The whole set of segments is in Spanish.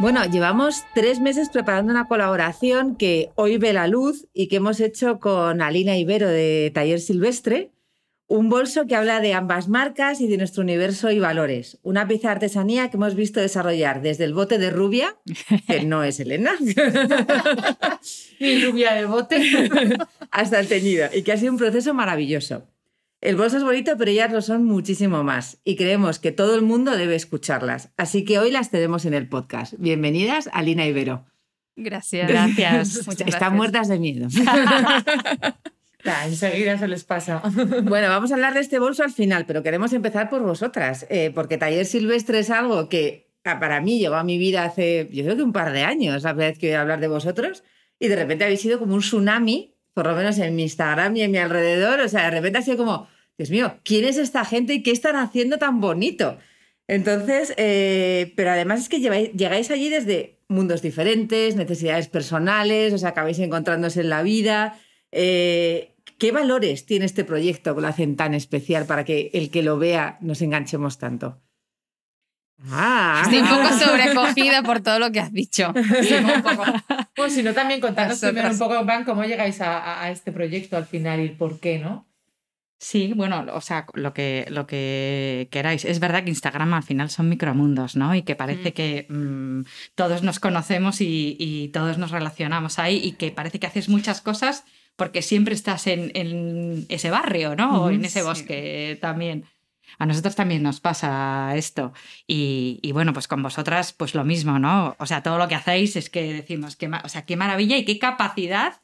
Bueno, llevamos tres meses preparando una colaboración que hoy ve la luz y que hemos hecho con Alina Ibero de Taller Silvestre, un bolso que habla de ambas marcas y de nuestro universo y valores. Una pieza de artesanía que hemos visto desarrollar desde el bote de rubia, que no es Elena, Ni rubia de bote. hasta el teñido, y que ha sido un proceso maravilloso. El bolso es bonito, pero ellas lo son muchísimo más y creemos que todo el mundo debe escucharlas. Así que hoy las tenemos en el podcast. Bienvenidas, Alina Ibero. Gracias. Gracias. Muchas Están gracias. muertas de miedo. Nah, enseguida se les pasa. Bueno, vamos a hablar de este bolso al final, pero queremos empezar por vosotras, eh, porque Taller Silvestre es algo que ah, para mí llegó a mi vida hace, yo creo que un par de años, la primera vez que oí hablar de vosotros, y de repente habéis sido como un tsunami, por lo menos en mi Instagram y en mi alrededor, o sea, de repente ha sido como, Dios mío, ¿quién es esta gente y qué están haciendo tan bonito? Entonces, eh, pero además es que lleváis- llegáis allí desde mundos diferentes, necesidades personales, o sea, acabáis encontrándose en la vida. Eh, ¿Qué valores tiene este proyecto que lo hacen tan especial para que el que lo vea nos enganchemos tanto? Ah, Estoy un poco sobrecogida por todo lo que has dicho. Sí, un poco. Bueno, si no, también contanos primero un poco, Van, cómo llegáis a, a- a este proyecto al final y el por qué, ¿no? Sí, bueno, o sea, lo que, lo que queráis. Es verdad que Instagram al final son micromundos, ¿no? Y que parece Mm. que mm, todos nos conocemos y, y todos nos relacionamos ahí y que parece que haces muchas cosas porque siempre estás en, en ese barrio, ¿no? O en ese sí. bosque también. A nosotros también nos pasa esto. Y, y bueno, pues con vosotras, pues lo mismo, ¿no? O sea, todo lo que hacéis es que decimos, qué, ma- o sea, qué maravilla y qué capacidad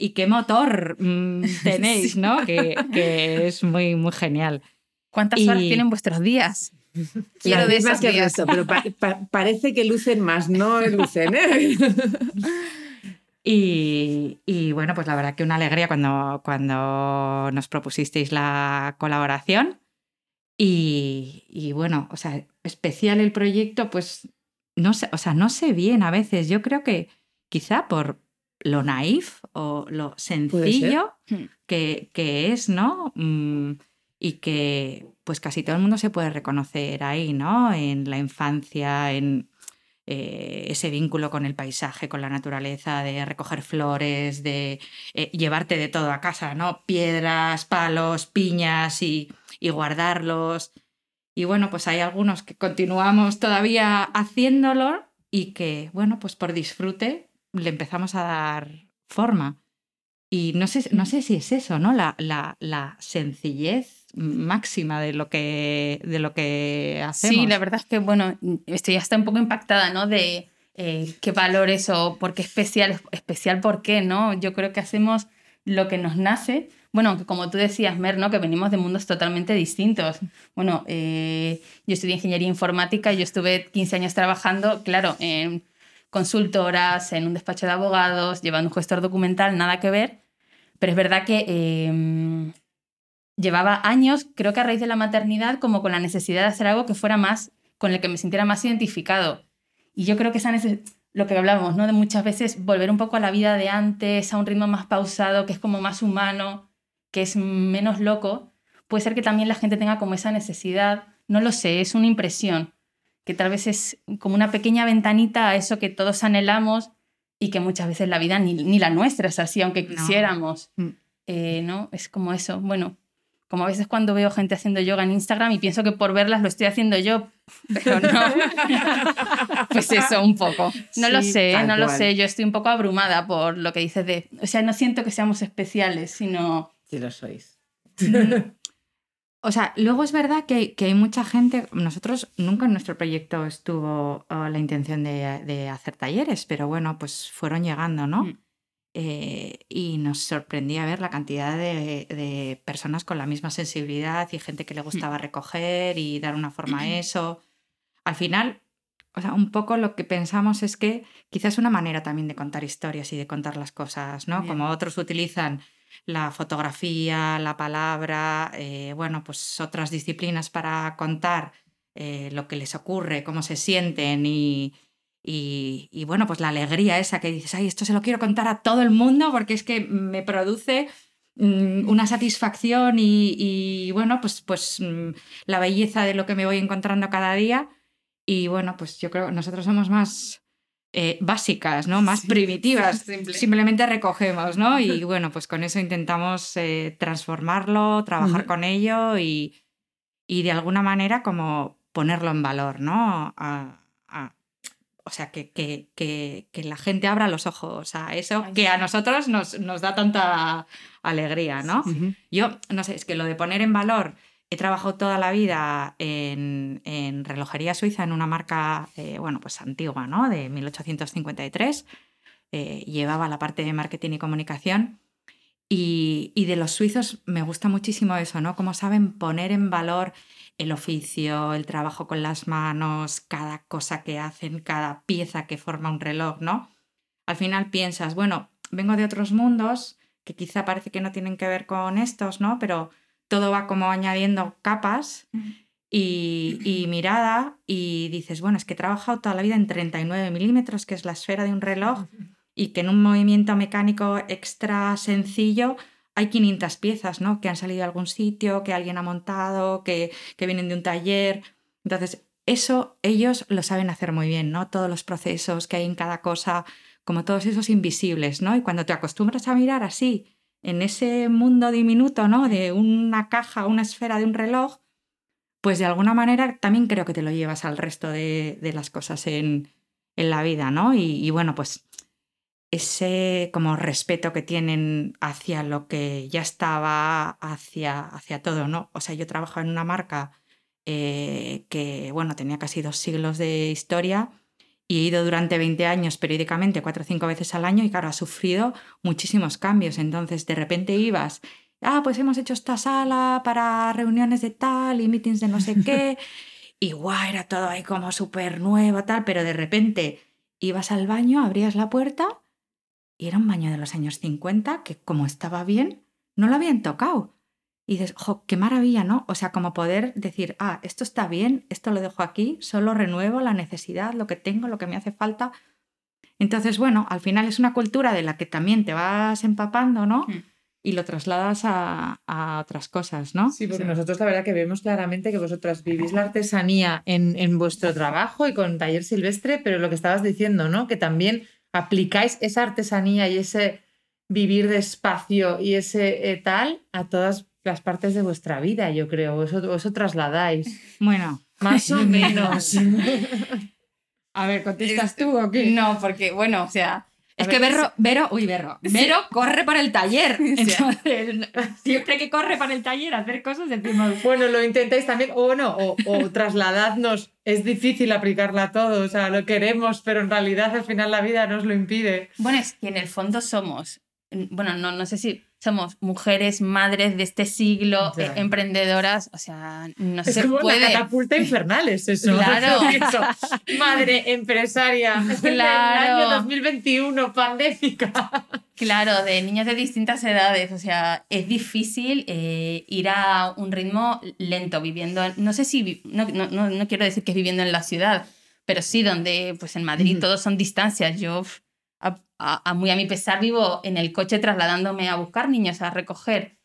y qué motor mm, tenéis, ¿no? Que, que es muy, muy genial. ¿Cuántas horas tienen vuestros días? Quiero de esos que resto, pero pa- pa- parece que lucen más, no lucen, ¿eh? Y, y, bueno, pues la verdad que una alegría cuando, cuando nos propusisteis la colaboración. Y, y bueno, o sea, especial el proyecto, pues no sé, o sea, no sé bien a veces. Yo creo que quizá por lo naif o lo sencillo Hmm. que, que es, ¿no? Mm, y que pues casi todo el mundo se puede reconocer ahí, ¿no? En la infancia, en eh, ese vínculo con el paisaje, con la naturaleza, de recoger flores, de eh, llevarte de todo a casa, ¿no? Piedras, palos, piñas y, y guardarlos. Y bueno, pues hay algunos que continuamos todavía haciéndolo y que, bueno, pues por disfrute le empezamos a dar forma. Y no sé, no sé si es eso, ¿no? La, la, la sencillez máxima de lo que, de lo que hacemos. Sí, la verdad es que, bueno, estoy hasta un poco impactada, ¿no? De eh, qué valores o por qué especial, especial por qué, ¿no? Yo creo que hacemos lo que nos nace. Bueno, aunque como tú decías, Mer, ¿no? Que venimos de mundos totalmente distintos. Bueno, eh, yo estudié ingeniería informática, yo estuve 15 años trabajando, claro, en consultoras, en un despacho de abogados, llevando un gestor documental, nada que ver. Pero es verdad que eh, llevaba años, creo que a raíz de la maternidad, como con la necesidad de hacer algo que fuera más, con el que me sintiera más identificado. Y yo creo que esa neces- lo que hablábamos, ¿no? De muchas veces volver un poco a la vida de antes, a un ritmo más pausado, que es como más humano, que es menos loco, puede ser que también la gente tenga como esa necesidad, no lo sé, es una impresión, que tal vez es como una pequeña ventanita a eso que todos anhelamos y que muchas veces la vida ni, ni la nuestra es así, aunque quisiéramos. Mm. Eh, ¿no? Es como eso. Bueno, como a veces cuando veo gente haciendo yoga en Instagram y pienso que por verlas lo estoy haciendo yo, pero no. pues eso, un poco. No lo sé, no lo sé. Yo estoy un poco abrumada por lo que dices de. O sea, no siento que seamos especiales, sino. Sí lo sois. O sea, luego es verdad que hay, que hay mucha gente, nosotros nunca en nuestro proyecto estuvo uh, la intención de, de hacer talleres, pero bueno, pues fueron llegando, ¿no? Mm. Eh, y nos sorprendía ver la cantidad de, de personas con la misma sensibilidad y gente que le gustaba recoger y dar una forma a eso. Al final, o sea, un poco lo que pensamos es que quizás una manera también de contar historias y de contar las cosas, ¿no? Bien. Como otros utilizan la fotografía, la palabra, eh, bueno, pues otras disciplinas para contar eh, lo que les ocurre, cómo se sienten y, y, y, bueno, pues la alegría esa que dices, ay, esto se lo quiero contar a todo el mundo porque es que me produce mm, una satisfacción y, y, bueno, pues, pues mm, la belleza de lo que me voy encontrando cada día. Y bueno, pues yo creo que nosotros somos más eh, básicas, ¿no? Más Sí, primitivas. simple. Simplemente recogemos, ¿no? Y bueno, pues con eso intentamos eh, transformarlo, trabajar con ello y, y de alguna manera como ponerlo en valor, ¿no? A- a- o sea, que, que, que, que la gente abra los ojos a eso Ay, que a nosotros nos, nos da tanta alegría, ¿no? Yo, no sé, es que lo de poner en valor, he trabajado toda la vida en, en relojería suiza, en una marca, eh, bueno, pues antigua, ¿no? De 1853. Eh, llevaba la parte de marketing y comunicación. Y, de los suizos me gusta muchísimo eso, ¿no? Cómo saben poner en valor el oficio, el trabajo con las manos, cada cosa que hacen, cada pieza que forma un reloj, ¿no? Al final piensas, bueno, vengo de otros mundos que quizá parece que no tienen que ver con estos, ¿no? Pero todo va como añadiendo capas y, y mirada y dices, bueno, es que he trabajado toda la vida en 39 milímetros, que es la esfera de un reloj, y que en un movimiento mecánico extra sencillo hay 500 piezas, ¿no? Que han salido de algún sitio, que alguien ha montado, que, que vienen de un taller. Entonces, eso ellos lo saben hacer muy bien, ¿no? Todos los procesos que hay en cada cosa, como todos esos invisibles, ¿no? Y cuando te acostumbras a mirar así, en ese mundo diminuto, ¿no? De una caja, una esfera de un reloj, pues de alguna manera también creo que te lo llevas al resto de, las cosas en, en la vida, ¿no? Y, y, bueno, pues ese como respeto que tienen hacia lo que ya estaba, hacia, hacia todo, ¿no? O sea, yo trabajo en una marca eh, que, bueno, tenía casi dos siglos de historia y he ido durante 20 años periódicamente, cuatro o cinco veces al año y claro, ha sufrido muchísimos cambios. Entonces, de repente ibas, ah, pues hemos hecho esta sala para reuniones de tal y meetings de no sé qué. y guau, era todo ahí como súper nuevo, tal, pero de repente ibas al baño, abrías la puerta y era un baño de los años 50 que como estaba bien, no lo habían tocado. Y dices, jo, qué maravilla, ¿no? O sea, como poder decir, ah, esto está bien, esto lo dejo aquí, solo renuevo la necesidad, lo que tengo, lo que me hace falta. Entonces, bueno, al final es una cultura de la que también te vas empapando, ¿no? Mm. Y lo trasladas a, a otras cosas, ¿no? Sí, porque nosotros la verdad que vemos claramente que vosotras vivís la artesanía en, en vuestro trabajo y con taller silvestre, pero lo que estabas diciendo, ¿no? Que también aplicáis esa artesanía y ese vivir despacio y ese eh, tal a todas las partes de vuestra vida, yo creo. Eso, eso trasladáis. Bueno, Más o menos. a ver, ¿contestas tú o qué? No, porque, bueno, o sea. Es que ver, Vero, uy, Vero, Vero corre por el taller. Entonces, siempre que corre por el taller a hacer cosas, decimos, Bueno, lo intentáis también, o no, o, o trasladadnos. Es difícil aplicarla a todo, o sea, lo queremos, pero en realidad al final la vida nos lo impide. Bueno, es que en el fondo somos, bueno, no, no sé si somos mujeres, madres de este siglo, eh, emprendedoras, o sea, no Es se como puede. la catapulta infernal, es eso. Claro. Eso. Madre empresaria. Claro. El año 2021, pandémica. Claro, de niños de distintas edades, o sea, es difícil eh, ir a un ritmo lento, viviendo, en- no sé si, no, no, no, quiero decir que es viviendo en la ciudad, pero sí donde, pues en Madrid todos son distancias. Yo, a, a- a muy a mi pesar, vivo en el coche trasladándome a buscar niños, a recoger.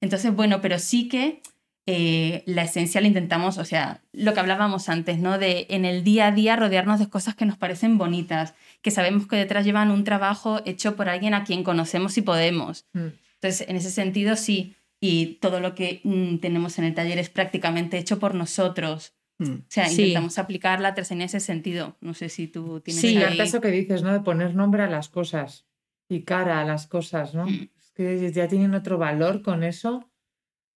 Entonces, bueno, pero sí que eh, la esencia la intentamos, o sea, lo que hablábamos antes, ¿no? De en el día a día rodearnos de cosas que nos parecen bonitas, que sabemos que detrás llevan un trabajo hecho por alguien a quien conocemos y podemos. Entonces, en ese sentido, sí. Y todo lo que mm, tenemos en el taller es prácticamente hecho por nosotros. O sea, Sí. intentamos aplicar la artesanía en ese sentido. No sé si tú tienes Sí, ahí- eso que dices, ¿no? De poner nombre a las cosas y cara a las cosas, ¿no? Mm. Es que ya tienen otro valor con eso.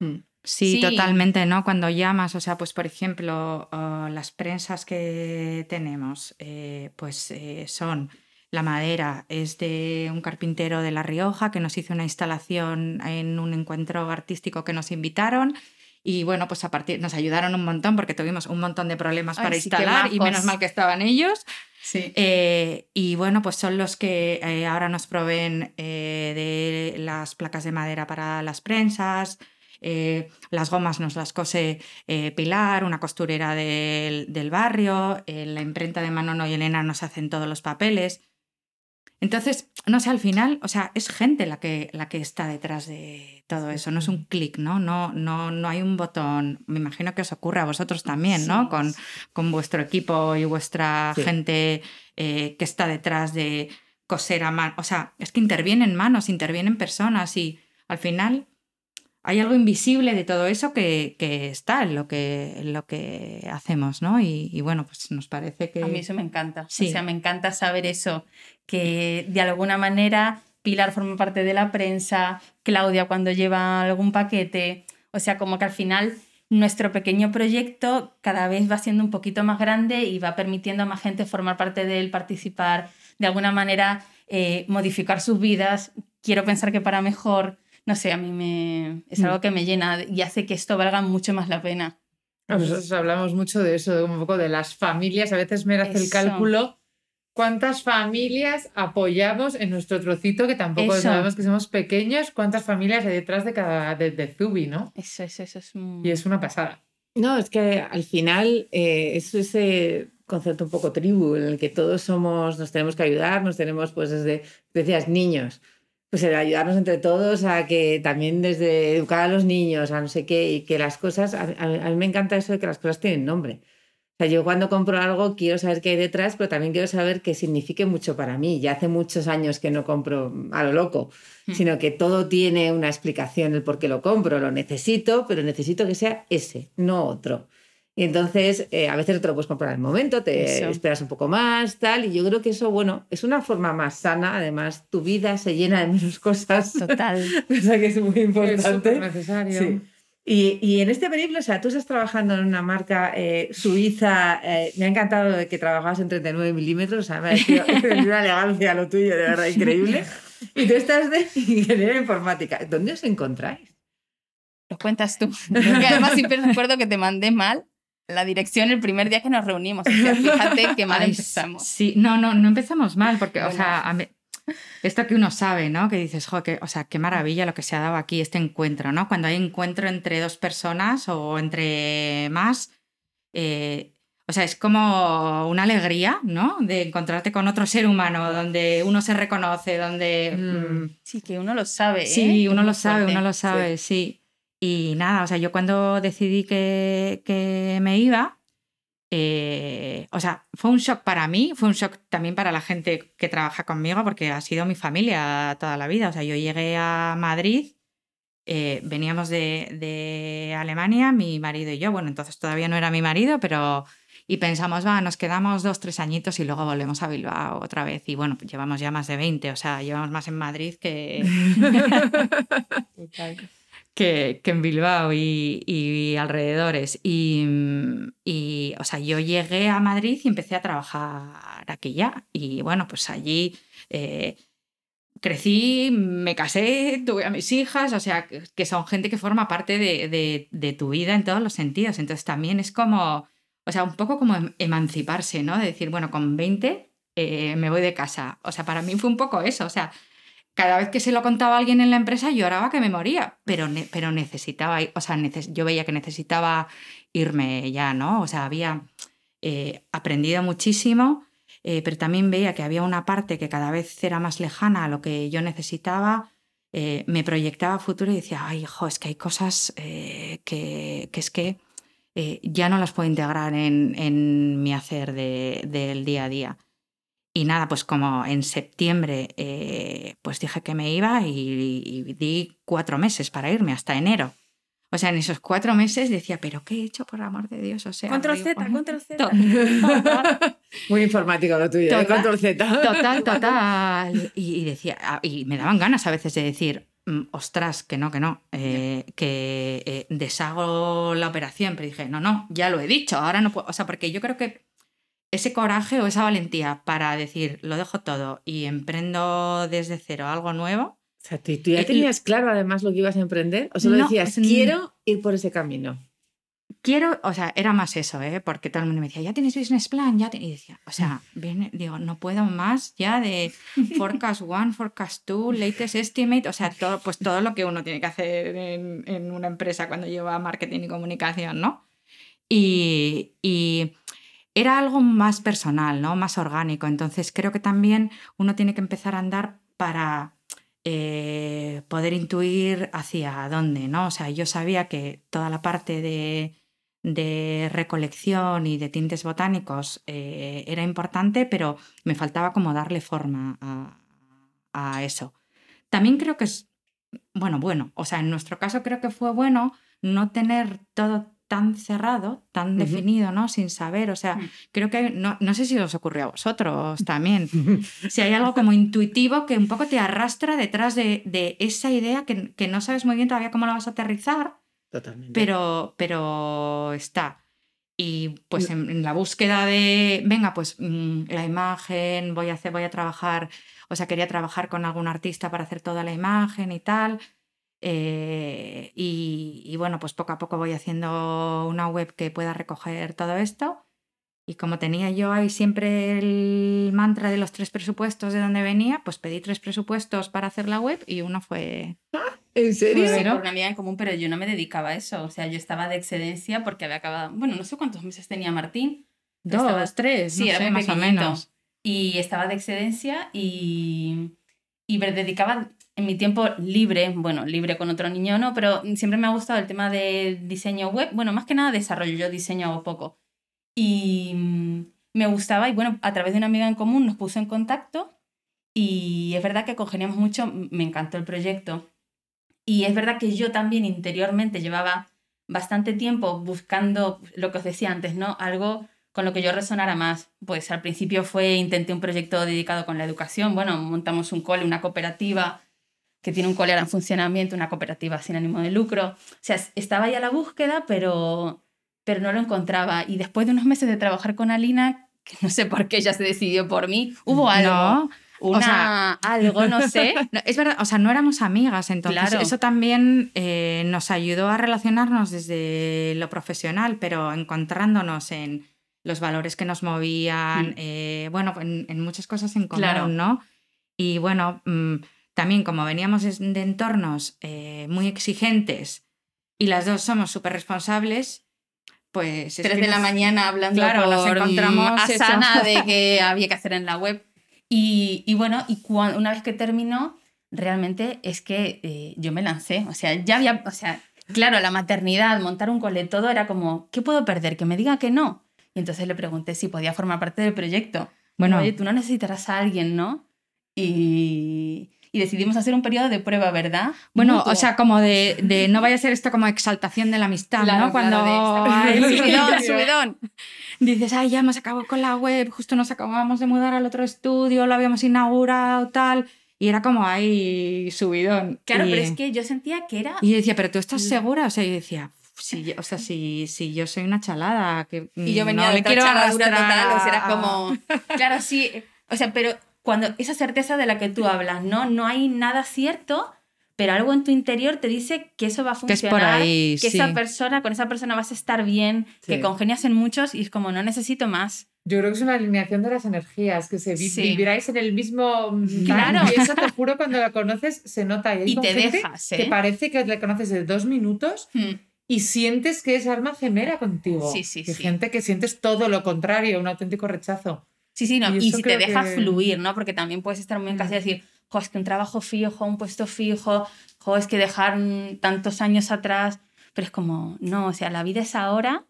Mm. Sí, Sí. totalmente, ¿no? Cuando llamas, o sea, pues por ejemplo, ah, las prensas que tenemos, eh, pues eh, son, la madera es de un carpintero de La Rioja que nos hizo una instalación en un encuentro artístico que nos invitaron. Y bueno, pues a partir nos ayudaron un montón porque tuvimos un montón de problemas Ay, para sí, instalar y menos mal que estaban ellos. Sí. Eh, y bueno, pues son los que eh, ahora nos proveen eh, de las placas de madera para las prensas. las gomas nos las cose Pilar, una costurera del, del barrio. la imprenta de Manono y Elena nos hacen todos los papeles. Entonces, no sé, al final, o sea, es gente la que, la que está detrás de todo eso, no es un clic, ¿no? No, no, no hay un botón. Me imagino que os ocurre a vosotros también, ¿no? Sí. Con, con vuestro equipo y vuestra Sí. gente eh, que está detrás de coser a mano. O sea, es que intervienen manos, intervienen personas y al final hay algo invisible de todo eso que, que está en lo que, en lo que hacemos, ¿no? Y, y bueno, pues nos parece que... A mí eso me encanta. Sí. O sea, me encanta saber eso, que de alguna manera Pilar forma parte de la prensa, Claudia cuando lleva algún paquete. O sea, como que al final nuestro pequeño proyecto cada vez va siendo un poquito más grande y va permitiendo a más gente formar parte de él, participar, de alguna manera eh, modificar sus vidas. Quiero pensar que para mejor. No sé, a mí me, es Mm. algo que me llena y hace que esto valga mucho más la pena. Nosotros hablamos mucho de eso, de un poco de las familias. A veces me hace el cálculo. ¿Cuántas familias apoyamos en nuestro trocito? Que tampoco Eso. sabemos que somos pequeños. ¿Cuántas familias hay detrás de cada de, de Zubi, no? Eso, eso, eso es un... Y es una pasada. No, es que al final eh, es ese concepto un poco tribu en el que todos somos, nos tenemos que ayudar, nos tenemos pues desde, decías, niños, pues el ayudarnos entre todos a que también desde educar a los niños, a no sé qué, y que las cosas, a, a- a mí me encanta eso de que las cosas tienen nombre. O sea, yo cuando compro algo quiero saber qué hay detrás, pero también quiero saber que signifique mucho para mí. Ya hace muchos años que no compro a lo loco, Mm. sino que todo tiene una explicación, el por qué lo compro, lo necesito, pero necesito que sea ese, no otro. Y entonces, eh, a veces no te lo puedes comprar al momento, te Eso. esperas un poco más, tal, y yo creo que eso, bueno, es una forma más sana, además tu vida se llena de menos cosas, Total. cosa que es muy Es importante. súper necesario. Sí. Y, y en este periplo, o sea, tú estás trabajando en una marca eh, suiza, eh, me ha encantado de que trabajabas en 39 milímetros, o sea, me ha parecido una elegancia lo tuyo, de verdad, increíble. Y tú estás de ingeniería informática. ¿Dónde os encontráis? Lo cuentas tú. Porque además siempre recuerdo que te mandé mal la dirección el primer día que nos reunimos. O sea, fíjate qué mal Ay, empezamos. Sí, no, no, no empezamos mal, porque, o Bueno. sea, a mí- esto que uno sabe, ¿no? Que dices, jo, que, o sea, qué maravilla lo que se ha dado aquí, este encuentro, ¿no? Cuando hay encuentro entre dos personas o entre más, eh, o sea, es como una alegría, ¿no? De encontrarte con otro ser humano, donde uno se reconoce, donde... Mm. mm, Sí, que uno lo sabe. ¿eh? Sí, uno lo sabe, uno lo sabe, sí. Y nada, o sea, yo cuando decidí que, que me iba, eh, o sea, fue un shock para mí, fue un shock también para la gente que trabaja conmigo, porque ha sido mi familia toda la vida. O sea, yo llegué a Madrid, eh, veníamos de, de Alemania, mi marido y yo, bueno, entonces todavía no era mi marido, pero... Y pensamos, va, nos quedamos dos, tres añitos y luego volvemos a Bilbao otra vez. Y bueno, pues llevamos ya más de 20, o sea, llevamos más en Madrid que, que, en Bilbao y, alrededores. Y, y, o sea, yo llegué a Madrid y empecé a trabajar aquí ya. Y bueno, pues allí eh, crecí, me casé, tuve a mis hijas, o sea, que, son gente que forma parte de tu vida en todos los sentidos. Entonces también es como, o sea, un poco como em- emanciparse, ¿no? De decir, bueno, con 20 eh, me voy de casa. O sea, para mí fue un poco eso, o sea cada vez que se lo contaba a alguien en la empresa lloraba que me moría, pero, pero necesitaba, o sea, neces- yo veía que necesitaba irme ya, ¿no? O sea, había eh, aprendido muchísimo, eh, pero también veía que había una parte que cada vez era más lejana a lo que yo necesitaba, eh, me proyectaba a futuro y decía, ay, hijo, es que hay cosas que, que es que ya no las puedo integrar en, en mi hacer de- del día a día. Y nada, pues como en septiembre, eh, pues dije que me iba y, y di cuatro meses para irme hasta enero. O sea, en esos cuatro meses decía, pero ¿qué he hecho por amor de Dios? O sea, Control Z, control Z. Muy informático lo tuyo, ¿eh? Total. Control Z. total, total. Y, y decía, y me daban ganas a veces de decir, mm, ostras, que no, que no, eh, que eh, deshago la operación, pero dije, no, no, ya lo he dicho, ahora no puedo, o sea, porque yo creo que ese coraje o esa valentía para decir, lo dejo todo y emprendo desde cero algo nuevo. O sea, ¿tú, tú ya Eh, tenías claro además lo que ibas a emprender? ¿O solo No, decías, quiero ir por ese camino? Quiero, o sea, era más eso, ¿eh? porque todo el mundo me decía, ya tienes business plan, ya te-". Y decía, o sea, viene, digo, no puedo más ya de forecast one, forecast two, latest estimate, o sea, todo, pues todo lo que uno tiene que hacer en, en una empresa cuando lleva marketing y comunicación, ¿no? Y, y era algo más personal, ¿no? Más orgánico. Entonces creo que también uno tiene que empezar a andar para eh, poder intuir hacia dónde, ¿no? O sea, yo sabía que toda la parte de, de recolección y de tintes botánicos eh, era importante, pero me faltaba como darle forma a, a eso. También creo que es, bueno, bueno, o sea, en nuestro caso creo que fue bueno no tener todo tan cerrado, tan Ujú. definido, ¿no? Sin saber, o sea, Mm. creo que, hay- no, no sé si os ocurrió a vosotros también, si hay algo como intuitivo que un poco te arrastra detrás de, de esa idea que, que no sabes muy bien todavía cómo la vas a aterrizar, Totalmente. pero, pero está. Y pues en, en la búsqueda de, venga, pues mm, la imagen, voy a, hacer, voy a trabajar, o sea, quería trabajar con algún artista para hacer toda la imagen y tal. Eh, y, y bueno, pues poco a poco voy haciendo una web que pueda recoger todo esto. Y como tenía yo ahí siempre el mantra de los tres presupuestos de donde venía, pues pedí tres presupuestos para hacer la web y uno fue... ¿En serio? Sí, por una amiga en común, pero yo no me dedicaba a eso. O sea, yo estaba de excedencia porque había acabado. Bueno, no sé cuántos meses tenía Martín. Dos, Estaba- tres, Sí, no era sé, muy más o menos. Y estaba de excedencia y, y me dedicaba en mi tiempo libre, bueno, libre con otro niño no, pero siempre me ha gustado el tema de diseño web. Bueno, más que nada desarrollo, yo diseño hago poco. Y mm, me gustaba y bueno, a través de una amiga en común nos puso en contacto y es verdad que congeniamos mucho, me encantó el proyecto. Y es verdad que yo también interiormente llevaba bastante tiempo buscando lo que os decía antes, ¿no? Algo con lo que yo resonara más. Pues al principio fue, intenté un proyecto dedicado con la educación. Bueno, montamos un cole, una cooperativa que tiene un cole ahora en funcionamiento, una cooperativa sin ánimo de lucro. O sea, es- estaba ya a la búsqueda, pero, pero no lo encontraba. Y después de unos meses de trabajar con Alina, que no sé por qué ella se decidió por mí, hubo algo. No, Una, sea- algo, no sé. no, es verdad, o sea, no éramos amigas, entonces Claro. eso también eh, nos ayudó a relacionarnos desde lo profesional, pero encontrándonos en los valores que nos movían, Mm. eh, bueno, en, en muchas cosas en común, Claro. ¿no? Y bueno, mm, también como veníamos de entornos eh, muy exigentes y las dos somos súper responsables, pues... es Tres que de la nos- mañana hablando Claro, nos por, mm, encontramos eso. Asana de que había que hacer en la web. Y, y bueno, y cuan- una vez que terminó, realmente es que eh, yo me lancé. O sea, ya había, o sea, claro, la maternidad, montar un cole, todo era como, ¿qué puedo perder? Que me diga que no. Y entonces le pregunté si podía formar parte del proyecto. Bueno, Oye, tú no necesitarás a alguien, ¿no? Y, y decidimos hacer un periodo de prueba, ¿verdad? Bueno, Mutuo. o sea, como de, de no vaya a ser esto como exaltación de la amistad, Claro, ¿no? Cuando claro, de- ay, subidón, subidón. dices, ay, ya hemos acabado con la web, justo nos acabamos de mudar al otro estudio, lo habíamos inaugurado, tal. Y era como, ay, subidón. Claro, y, pero es que yo sentía que era Y yo decía, ¿pero tú estás segura? O sea, yo decía, si o sea, si, si yo soy una chalada, que Y yo venía no de otra quiero arrastrar total, o sea, era como... Claro, sí, o sea, pero cuando esa certeza de la que tú hablas, ¿no? No hay nada cierto, pero algo en tu interior te dice que eso va a Que es funcionar, por ahí, que sí. esa persona, con esa persona vas a estar bien, que Sí. congenias en muchos y es como, no necesito más. Yo creo que es una alineación de las energías, que se vi- Sí. viviráis en el mismo... mm, Claro. Y eso te juro, cuando la conoces se nota. hay Y con te dejas, Que ¿eh? parece que le conoces de dos minutos Hmm. y sientes que es alma gemela contigo. Sí, sí, Y sí. gente que sientes todo lo contrario, un auténtico rechazo. Sí, sí, no. Y si te dejas que- fluir, ¿no? Porque también puedes estar muy en casa y decir, jo, es que un trabajo fijo, un puesto fijo, jo, es que dejar mm, tantos años atrás. Pero es como, no, o sea, la vida es ahora.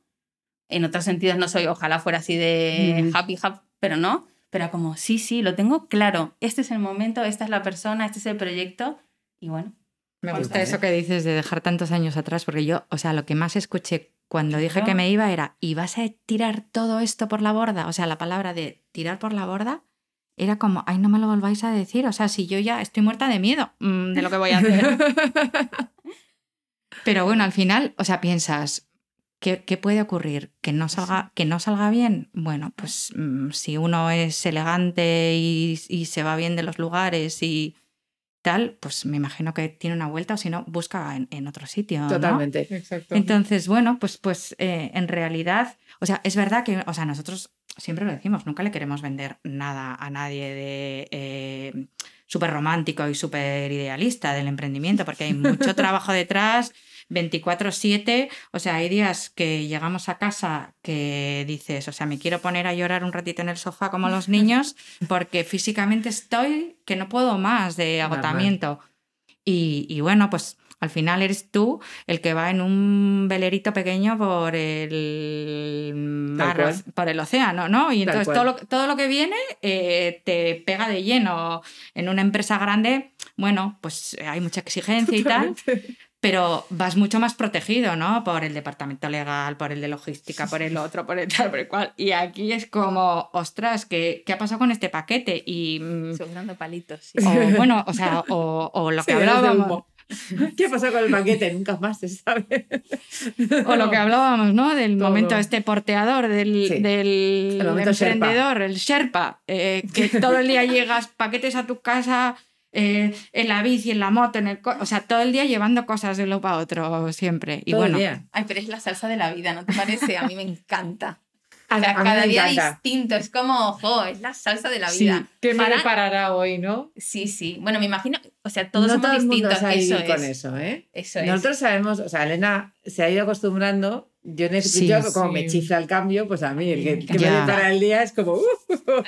En otros sentidos no soy, ojalá fuera así de Mm. happy, happy, pero no. Pero como, sí, sí, lo tengo claro. Este es el momento, esta es la persona, este es el proyecto. Y bueno, Me gusta gusta eso que dices de dejar tantos años atrás, porque yo, o sea, lo que más escuché cuando dije que me iba era, ¿y vas a tirar todo esto por la borda? O sea, la palabra de tirar por la borda era como, ay, no me lo volváis a decir. O sea, si yo ya estoy muerta de miedo mm, de lo que voy a hacer. Pero bueno, al final, o sea, piensas, ¿qué, qué puede ocurrir? ¿Que no, salga, ¿Que no salga bien? Bueno, pues mm, si uno es elegante y, y se va bien de los lugares y tal, pues me imagino que tiene una vuelta o si no, busca en, en otro sitio. ¿no? Totalmente. Exacto. Entonces, bueno, pues, pues eh, en realidad, o sea, es verdad que, o sea, nosotros siempre lo decimos, nunca le queremos vender nada a nadie de eh, súper romántico y súper idealista del emprendimiento, porque hay mucho trabajo detrás. 24/7, o sea, hay días que llegamos a casa que dices, o sea, me quiero poner a llorar un ratito en el sofá como los niños porque físicamente estoy que no puedo más de agotamiento. Y, y bueno, pues al final eres tú el que va en un velerito pequeño por el mar, por el océano, ¿no? Y entonces todo lo, todo lo que viene eh, te pega de lleno. En una empresa grande, bueno, pues hay mucha exigencia y tal, pero vas mucho más protegido, ¿no? Por el departamento legal, por el de logística, por el otro, por el tal, por el cual. Y aquí es como, ostras, ¿qué, qué ha pasado con este paquete? Y, mm, Sobrando palitos. sí. o, bueno, o sea, o, o lo que Sí, hablábamos. ¿Qué ha pasado con el paquete? Nunca más se sabe. O lo que hablábamos, ¿no? Del Todo. momento este porteador, del, Sí. del El emprendedor, el Sherpa, eh, que todo el día llegas paquetes a tu casa eh, en la bici, en la moto, en el co- o sea, todo el día llevando cosas de uno para otro siempre. Y Todo el día. Ay, pero es la salsa de la vida, ¿no te parece? A mí me encanta. A, O sea, cada día encanta. distinto. Es como, ojo, es la salsa de la Sí, vida. ¿Qué me Para- deparará hoy, no? Sí, sí. Bueno, me imagino, o sea, todos no somos todo el mundo distintos. Eso con es. eso, ¿eh? Eso es. Nosotros sabemos, o sea, Elena se ha ido acostumbrando. Yo necesito, Sí, yo como sí. me chifla el cambio, pues a mí el que, que me Ya. depara el día es como, uh,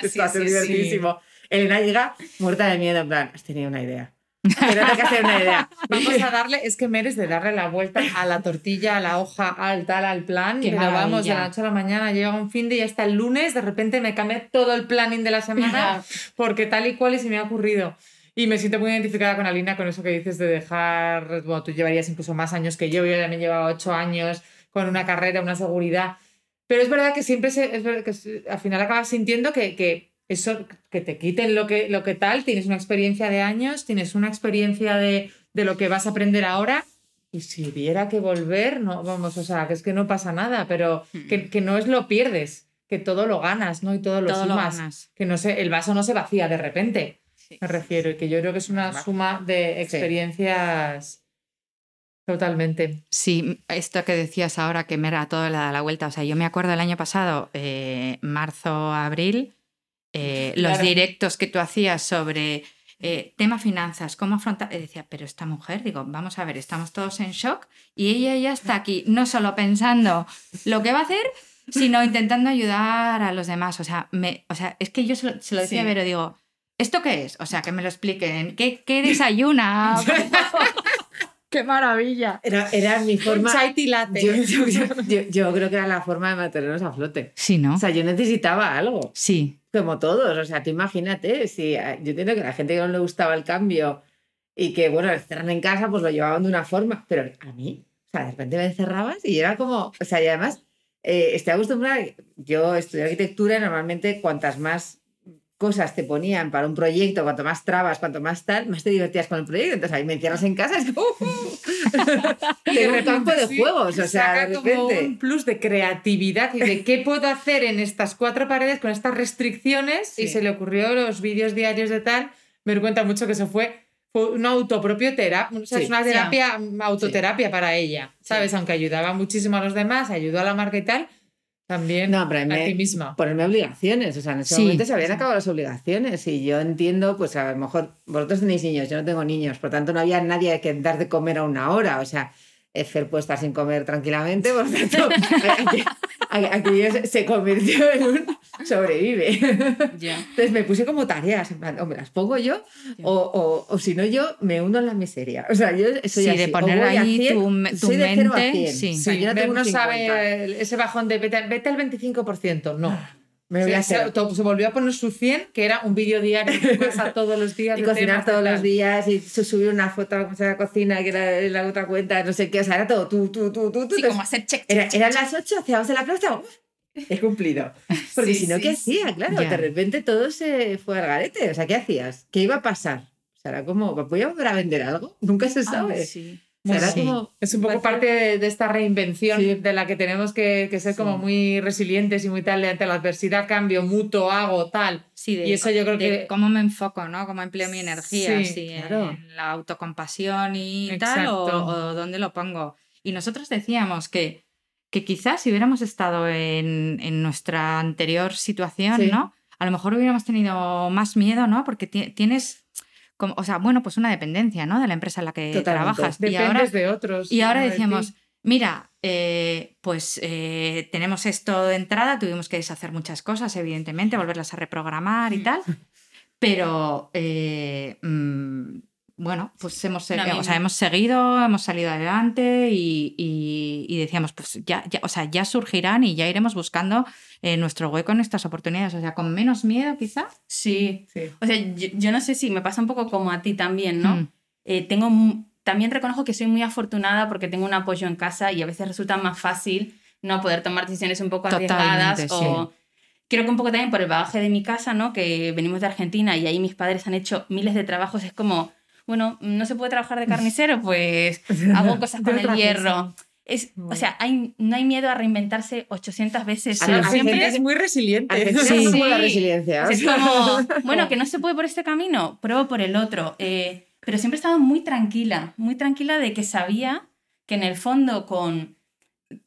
esto Sí, va a ser sí, sí. divertidísimo. Elena llega muerta de miedo, en plan, has tenido una idea. Pero no te hacer una idea. Vamos a darle, es que meres de darle la vuelta a la tortilla, a la hoja, al tal, al plan. Qué pero vamos de la noche a la mañana, llega un fin de y hasta el lunes de repente me cambié todo el planning de la semana porque tal y cual y se me ha ocurrido. Y me siento muy identificada con Alina con eso que dices de dejar, bueno, tú llevarías incluso más años que yo, yo también llevaba ocho años con una carrera, una seguridad. Pero es verdad que siempre se, es verdad que al final acabas sintiendo que, que eso, que te quiten lo que, lo que tal, tienes una experiencia de años, tienes una experiencia de, de lo que vas a aprender ahora. Y si hubiera que volver, no, vamos, o sea, que es que no pasa nada, pero que, que no es lo pierdes, que todo lo ganas, ¿no? Y todo lo todo lo sumas. ganas. Que no sé, el vaso no se vacía de repente, Sí. me refiero, y que yo creo que es una suma de experiencias totalmente. Sí, esto que decías ahora que me era todo le da la vuelta. O sea, yo me acuerdo el año pasado, eh, marzo, abril, eh, los directos que tú hacías sobre eh, tema finanzas, cómo afrontar. Y decía, pero esta mujer, digo, vamos a ver, estamos todos en shock y ella ya está aquí, no solo pensando lo que va a hacer, sino intentando ayudar a los demás. O sea, me, o sea es que yo se lo, se lo decía, Sí. pero digo, ¿esto qué es? O sea, que me lo expliquen. ¿Qué, qué desayuna? ¡Qué maravilla! Era, era mi forma. yo- yo- yo- yo creo que era la forma de mantenernos a flote. Sí, ¿no? O sea, yo necesitaba algo, Sí. Como todos. O sea, tú imagínate, si eh, yo entiendo que la gente que no le gustaba el cambio y que, bueno, estarán en casa, pues lo llevaban de una forma, pero a mí, o sea, de repente me encerrabas y era como, o sea, y además eh, estoy acostumbrada, yo estudié arquitectura y normalmente cuantas más cosas te ponían para un proyecto, cuanto más trabas, cuanto más tal, más te divertías con el proyecto. Entonces ahí me encierras en casa, es como... Tengo un campo de Sí, juegos, o sea, saca de como repente... un plus de creatividad y de qué puedo hacer en estas cuatro paredes con estas restricciones. Y Sí. se le ocurrió los vídeos diarios de tal. Me doy cuenta mucho que eso fue, fue una autopropio terapia, o sea, Sí. es una Sí. terapia, autoterapia para ella, ¿sabes? Aunque ayudaba muchísimo a los demás, ayudó a la marca y tal, también No, pero a ti misma. ponerme obligaciones. O sea, en ese Sí. momento se habían acabado las obligaciones y yo entiendo, pues a lo mejor vosotros tenéis niños, yo no tengo niños, por tanto no había nadie que dar de comer a una hora. O sea, Fer puede estar sin comer tranquilamente, por tanto, aquello se- se convirtió en un sobrevive. Entonces me puse como tareas, en plan, o me las pongo yo, o, o, o si no yo me uno en la miseria. O sea, yo soy Sí, así, de poner ahí 100, tu, tu soy de 0 a mente. 100. Sí. O sea, yo no tengo no un 50. sabe ese bajón de vete, vete al 25%, no. Me voy a se, hacer volvió a poner su 100, que era un vídeo diario en casa todos los días. y cocinar todos los días y su- subir una foto a la cocina que era en la otra cuenta, no sé qué, o sea, era todo tú, tú, tú, tú, tú. Sí, Entonces, como hacer check. era, check, check, eran check. las 8, hacíamos en la plaza, ¡uf! he cumplido. Porque Sí, si no, ¿qué sí, hacía? Claro, de repente todo se fue al garete. O sea, ¿qué hacías? ¿Qué iba a pasar? O sea, era como, ¿voy a volver a vender algo? Nunca se sabe. Ay, sí. Era Sí. como, Es un poco parte de, de esta reinvención Sí. de la que tenemos que, que ser como Sí. muy resilientes y muy tal ante la adversidad, cambio, mutuo, hago, tal. Sí, de, Y eso yo creo de que- cómo me enfoco, ¿no? Cómo empleo mi energía, Sí, claro. en la autocompasión y tal, o, Exacto. o dónde lo pongo. Y nosotros decíamos que, que quizás si hubiéramos estado en, en nuestra anterior situación, Sí. ¿no? A lo mejor hubiéramos tenido más miedo, ¿no? Porque ti- tienes, como, o sea, bueno, pues una dependencia, ¿no? De la empresa en la que Totalmente. trabajas. Y Dependes ahora, de otros. y ahora de decíamos, mira, eh, pues eh, tenemos esto de entrada, tuvimos que deshacer muchas cosas, evidentemente, volverlas a reprogramar y tal, pero eh, mm, bueno, pues hemos, No, o sea, hemos seguido, hemos salido adelante y, y- y decíamos, pues ya, ya, o sea, ya surgirán y ya iremos buscando eh, nuestro hueco, nuestras oportunidades, o sea, con menos miedo quizá. Sí. Sí. O sea, yo, yo no sé si me pasa un poco como a ti también, ¿no? Mm. Eh, tengo también reconozco que soy muy afortunada porque tengo un apoyo en casa y a veces resulta más fácil no poder tomar decisiones un poco arriesgadas Totalmente, o creo que un poco también por el bagaje de mi casa, ¿no? Que venimos de Argentina y ahí mis padres han hecho miles de trabajos, es como, bueno, no se puede trabajar de carnicero, pues hago cosas con el hierro. Es, o sea, hay, no hay miedo a reinventarse 800 veces. A la siempre Argentina es muy resiliente. Argentina Sí. es como la resiliencia. es como, bueno, que no se puede por este camino, pruebo por el otro. Eh, pero siempre he estado muy tranquila, muy tranquila de que sabía que en el fondo con...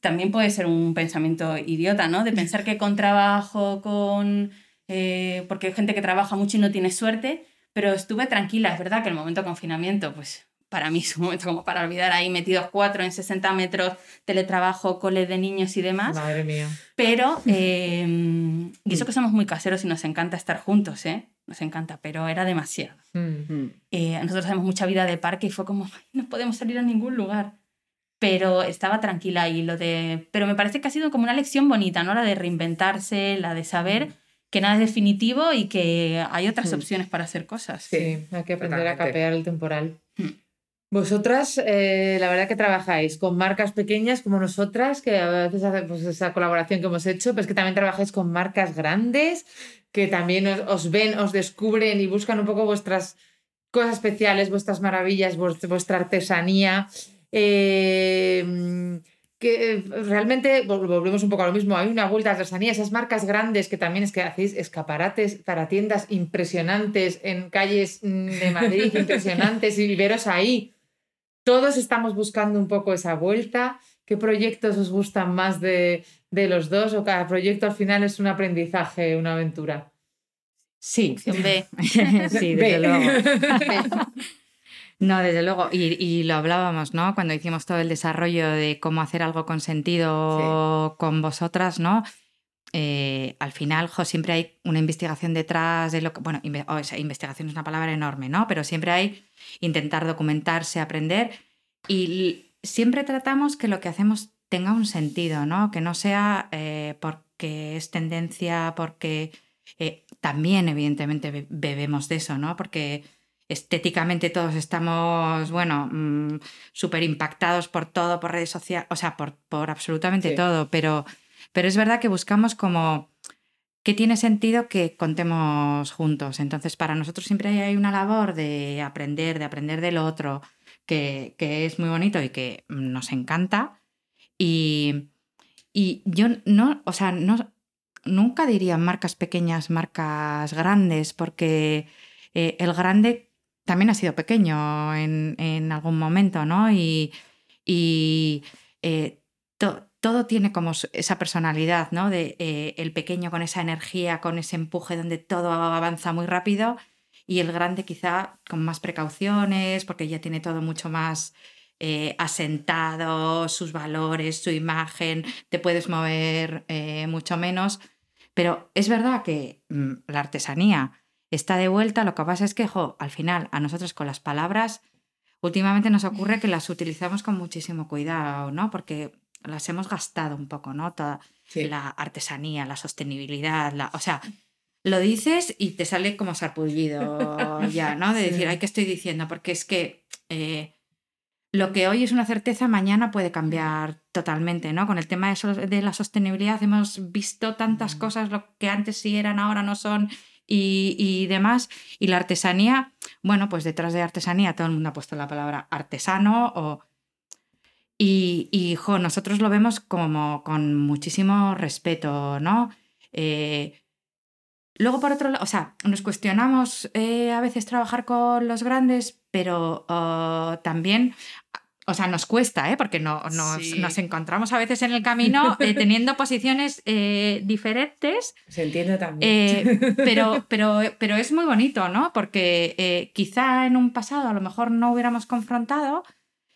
También puede ser un pensamiento idiota, ¿no? De pensar que con trabajo, con... eh, porque hay gente que trabaja mucho y no tiene suerte, pero estuve tranquila. Es verdad que el momento de confinamiento, pues para mí es un momento como para olvidar ahí metidos cuatro en 60 metros, teletrabajo, cole de niños y demás. Madre mía. Pero, eh, y eso que somos muy caseros y nos encanta estar juntos, ¿eh? Nos encanta, pero era demasiado. Mm. Mm. Eh, nosotros hacemos mucha vida de parque y fue como, "Ay, no podemos salir a ningún lugar. Pero estaba tranquila y lo de... Pero me parece que ha sido como una lección bonita, ¿no? La de reinventarse, la de saber que nada es definitivo y que hay otras Mm. opciones para hacer cosas. Sí, hay que aprender a Totalmente. capear el temporal. Mm. Vosotras, eh, la verdad que trabajáis con marcas pequeñas como nosotras, que a veces hace pues, esa colaboración que hemos hecho, pero es que también trabajáis con marcas grandes, que también os, os ven, os descubren y buscan un poco vuestras cosas especiales, vuestras maravillas, vuest- vuestra artesanía. eh, que eh, realmente vol- volvemos un poco a lo mismo. Hay una vuelta de artesanía, esas marcas grandes que también es que hacéis escaparates para tiendas impresionantes en calles mm, de Madrid, impresionantes, y veros ahí. Todos estamos buscando un poco esa vuelta. ¿Qué proyectos os gustan más de, de los dos? ¿O cada proyecto al final es un aprendizaje, una aventura? Sí, Opción B. sí, desde luego. No, desde luego. Y, y lo hablábamos, ¿no? Cuando hicimos todo el desarrollo de cómo hacer algo con sentido con vosotras, ¿no? Eh, al final, jo, siempre hay una investigación detrás de lo que. Bueno, inve- o sea, investigación es una palabra enorme, ¿no? Pero siempre hay intentar documentarse, aprender. Y siempre tratamos que lo que hacemos tenga un sentido, ¿no? Que no sea eh, porque es tendencia, porque eh, también, evidentemente, be- bebemos de eso, ¿no? Porque estéticamente todos estamos, bueno, mm, súper impactados por todo, por redes sociales, o sea, por, por absolutamente Sí. todo, pero, pero es verdad que buscamos como que tiene sentido que contemos juntos. Entonces, para nosotros siempre hay una labor de aprender, de aprender del otro, que, que es muy bonito y que nos encanta. Y, y yo no, o sea, no, nunca diría marcas pequeñas, marcas grandes, porque eh, el grande también ha sido pequeño en, algún momento, ¿no? Y, eh, to- todo tiene como esa personalidad, ¿no? De eh, el pequeño con esa energía, con ese empuje donde todo avanza muy rápido y el grande quizá con más precauciones, porque ya tiene todo mucho más eh, asentado, sus valores, su imagen, te puedes mover mucho menos. Pero es verdad que mm, la artesanía está de vuelta, lo que pasa es que, jo, al final, a nosotros con las palabras, últimamente nos ocurre que las utilizamos con muchísimo cuidado, ¿no? Porque las hemos gastado un poco, ¿no? Toda Sí. la artesanía, la sostenibilidad, la, o sea, lo dices y te sale como sarpullido ya, ¿no? De decir, Sí. ay, ¿qué estoy diciendo? Porque es que eh, lo que hoy es una certeza, mañana puede cambiar totalmente, ¿no? Con el tema de, de la sostenibilidad hemos visto tantas cosas, lo que antes sí eran, ahora no son y, y, demás. Y la artesanía, bueno, pues detrás de artesanía todo el mundo ha puesto la palabra artesano o... Y, y nosotros lo vemos como con muchísimo respeto, ¿no? Eh, luego, por otro lado, o sea, nos cuestionamos eh, a veces trabajar con los grandes, pero uh, también o sea, nos cuesta, ¿eh? porque no, nos, sí. nos, encontramos a veces en el camino eh, teniendo posiciones eh, diferentes. Se entiende también. Eh, pero, pero, pero es muy bonito, ¿no? Porque quizá en un pasado a lo mejor no hubiéramos confrontado,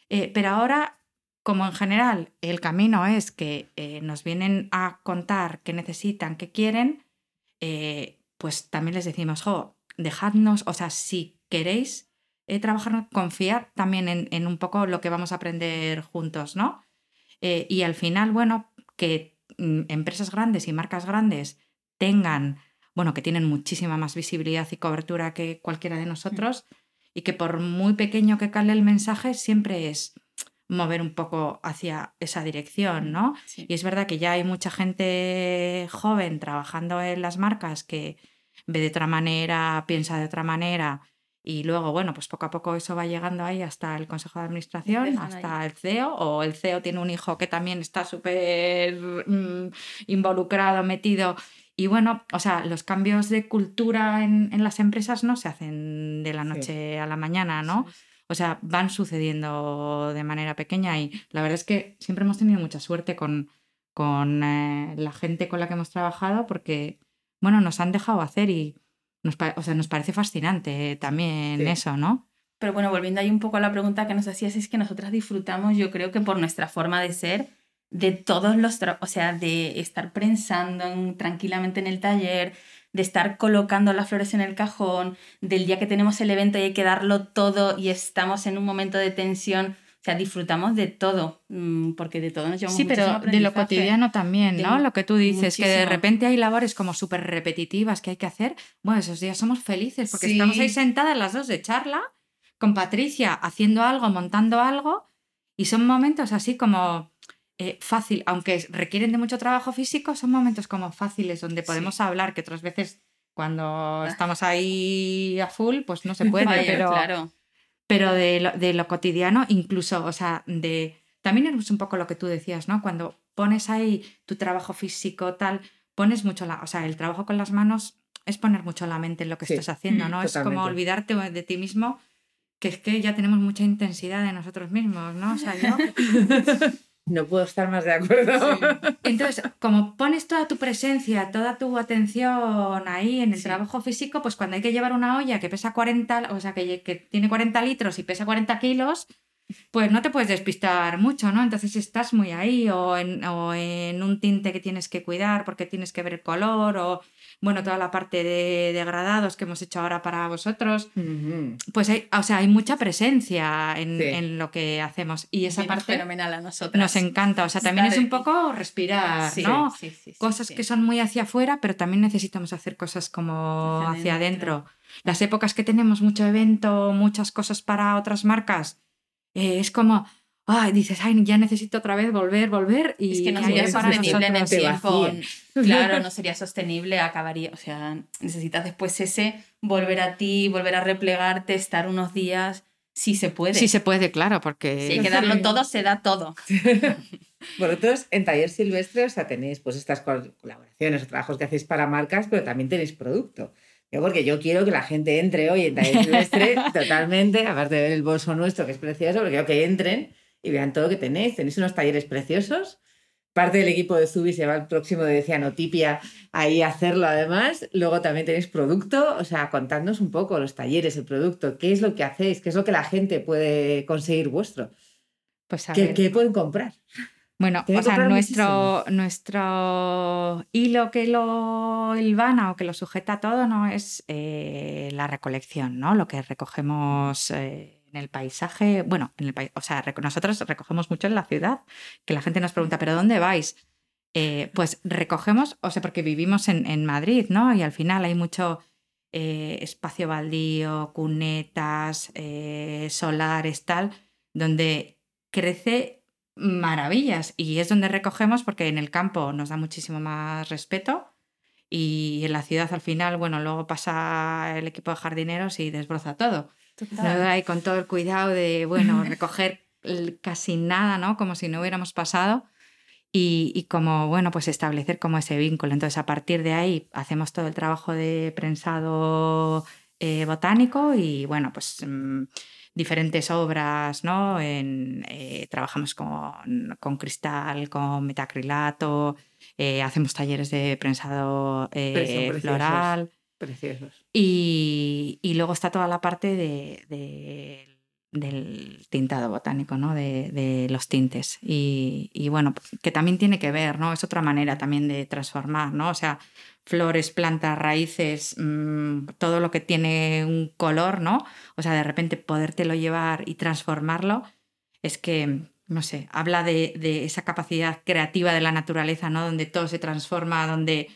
pero ahora, como en general el camino es que nos vienen a contar qué necesitan, qué quieren, pues también les decimos, jo, dejadnos, o sea, si queréis eh, trabajar, confiar también en, en, un poco lo que vamos a aprender juntos, ¿no? Eh, y al final, bueno, que mm, empresas grandes y marcas grandes tengan, bueno, que tienen muchísima más visibilidad y cobertura que cualquiera de nosotros mm. y que por muy pequeño que cale el mensaje, siempre es mover un poco hacia esa dirección, ¿no? Sí. Y es verdad que ya hay mucha gente joven trabajando en las marcas que ve de otra manera, piensa de otra manera y luego, bueno, pues poco a poco eso va llegando ahí hasta el Consejo de Administración, hasta el CEO, o el CEO tiene un hijo que también está súper mmm, involucrado, metido. Y bueno, o sea, los cambios de cultura en, en, las empresas no se hacen de la noche sí. a la mañana, ¿no? Sí. O sea, van sucediendo de manera pequeña y la verdad es que siempre hemos tenido mucha suerte con, con eh, la gente con la que hemos trabajado porque, bueno, nos han dejado hacer y, nos, o sea, nos parece fascinante también sí. eso, ¿no? Pero bueno, volviendo ahí un poco a la pregunta que nos hacías, es que nosotras disfrutamos, yo creo que por nuestra forma de ser, de todos los, o sea, de estar prensando en, tranquilamente en el taller, de estar colocando las flores en el cajón, del día que tenemos el evento y hay que darlo todo y estamos en un momento de tensión. O sea, disfrutamos de todo, mm, porque de todo nos llevamos Sí, pero de lo cotidiano también, ¿no? Lo que tú dices, muchísimo. que de repente hay labores como súper repetitivas que hay que hacer. Bueno, esos días somos felices porque sí. estamos ahí sentadas las dos de charla con Patricia haciendo algo, montando algo, y son momentos así como eh, fácil, aunque requieren de mucho trabajo físico, son momentos como fáciles donde podemos sí. hablar, que otras veces cuando ah. estamos ahí a full, pues no se puede, Vaya, pero... Claro pero de lo, de lo, cotidiano, incluso, o sea, de... También es un poco lo que tú decías, ¿no? Cuando pones ahí tu trabajo físico, tal, pones mucho la... O sea, el trabajo con las manos es poner mucho la mente en lo que sí, estás haciendo, ¿no? Totalmente. Es como olvidarte de ti mismo, que es que ya tenemos mucha intensidad de nosotros mismos, ¿no? O sea, yo... No puedo estar más de acuerdo. Sí. Entonces, como pones toda tu presencia, toda tu atención ahí en el sí. trabajo físico, pues cuando hay que llevar una olla que pesa 40, o sea, que, que, tiene 40 litros y pesa 40 kilos, pues no te puedes despistar mucho, ¿no? Entonces estás muy ahí o en, o en un tinte que tienes que cuidar porque tienes que ver el color o bueno, toda la parte de degradados que hemos hecho ahora para vosotros, uh -huh. pues hay, o sea, hay mucha presencia en, sí. en lo que hacemos y esa parte fenomenal a nosotros. nos encanta, o sea, también Estar es un poco respirar, sí, ¿no? Sí, cosas que son muy hacia afuera, pero también necesitamos hacer cosas como hacia, hacia adentro. Las épocas que tenemos mucho evento, muchas cosas para otras marcas, eh, es como ay, dices, ay, ya necesito otra vez volver, volver. Y es que no sería sostenible en el tiempo. Claro, no sería sostenible, acabaría. O sea, necesitas después ese volver a ti, volver a replegarte, estar unos días. Sí se puede. Sí se puede, claro, porque... Si hay que darlo todo, se da todo. Vosotros en Taller Silvestre, o sea, tenéis pues estas colaboraciones o trabajos que hacéis para marcas, pero también tenéis producto. Yo porque yo quiero que la gente entre hoy en Taller Silvestre totalmente, aparte de ver el bolso nuestro, que es precioso, porque quiero que entren y vean todo lo que tenéis. Tenéis unos talleres preciosos. Parte del equipo de Zubi se va al próximo de Cianotipia ahí a hacerlo además. Luego también tenéis producto. O sea, contadnos un poco los talleres, el producto. ¿Qué es lo que hacéis? ¿Qué es lo que la gente puede conseguir vuestro? Pues a ¿Qué, ver. ¿Qué, pueden comprar? Bueno, o sea, nuestro, nuestro hilo que lo hilvana o que lo sujeta todo no es eh, la recolección, ¿no? Lo que recogemos... Eh, en el paisaje, bueno, en el pa o sea, nosotros recogemos mucho en la ciudad, que la gente nos pregunta, ¿pero dónde vais? Eh, pues recogemos, o sea, porque vivimos en, en, Madrid, ¿no? Y al final hay mucho eh, espacio baldío, cunetas, eh, solares, tal, donde crece maravillas y es donde recogemos porque en el campo nos da muchísimo más respeto y en la ciudad al final, bueno, luego pasa el equipo de jardineros y desbroza todo. Con todo el cuidado de, bueno, recoger casi nada, ¿no? Como si no hubiéramos pasado y, y, como, bueno, pues establecer como ese vínculo. Entonces, a partir de ahí hacemos todo el trabajo de prensado eh, botánico y, bueno, pues... Mmm, diferentes obras, ¿no? En, eh, trabajamos con, con, cristal, con metacrilato, eh, hacemos talleres de prensado floral. Preciosos. Y, luego está toda la parte de, de del tintado botánico, ¿no? De, de los tintes. Y, bueno, que también tiene que ver, ¿no? Es otra manera también de transformar, ¿no? O sea, flores, plantas, raíces, mmm, todo lo que tiene un color, ¿no? O sea, de repente podértelo llevar y transformarlo, es que, no sé, habla de, de esa capacidad creativa de la naturaleza, ¿no? Donde todo se transforma, donde,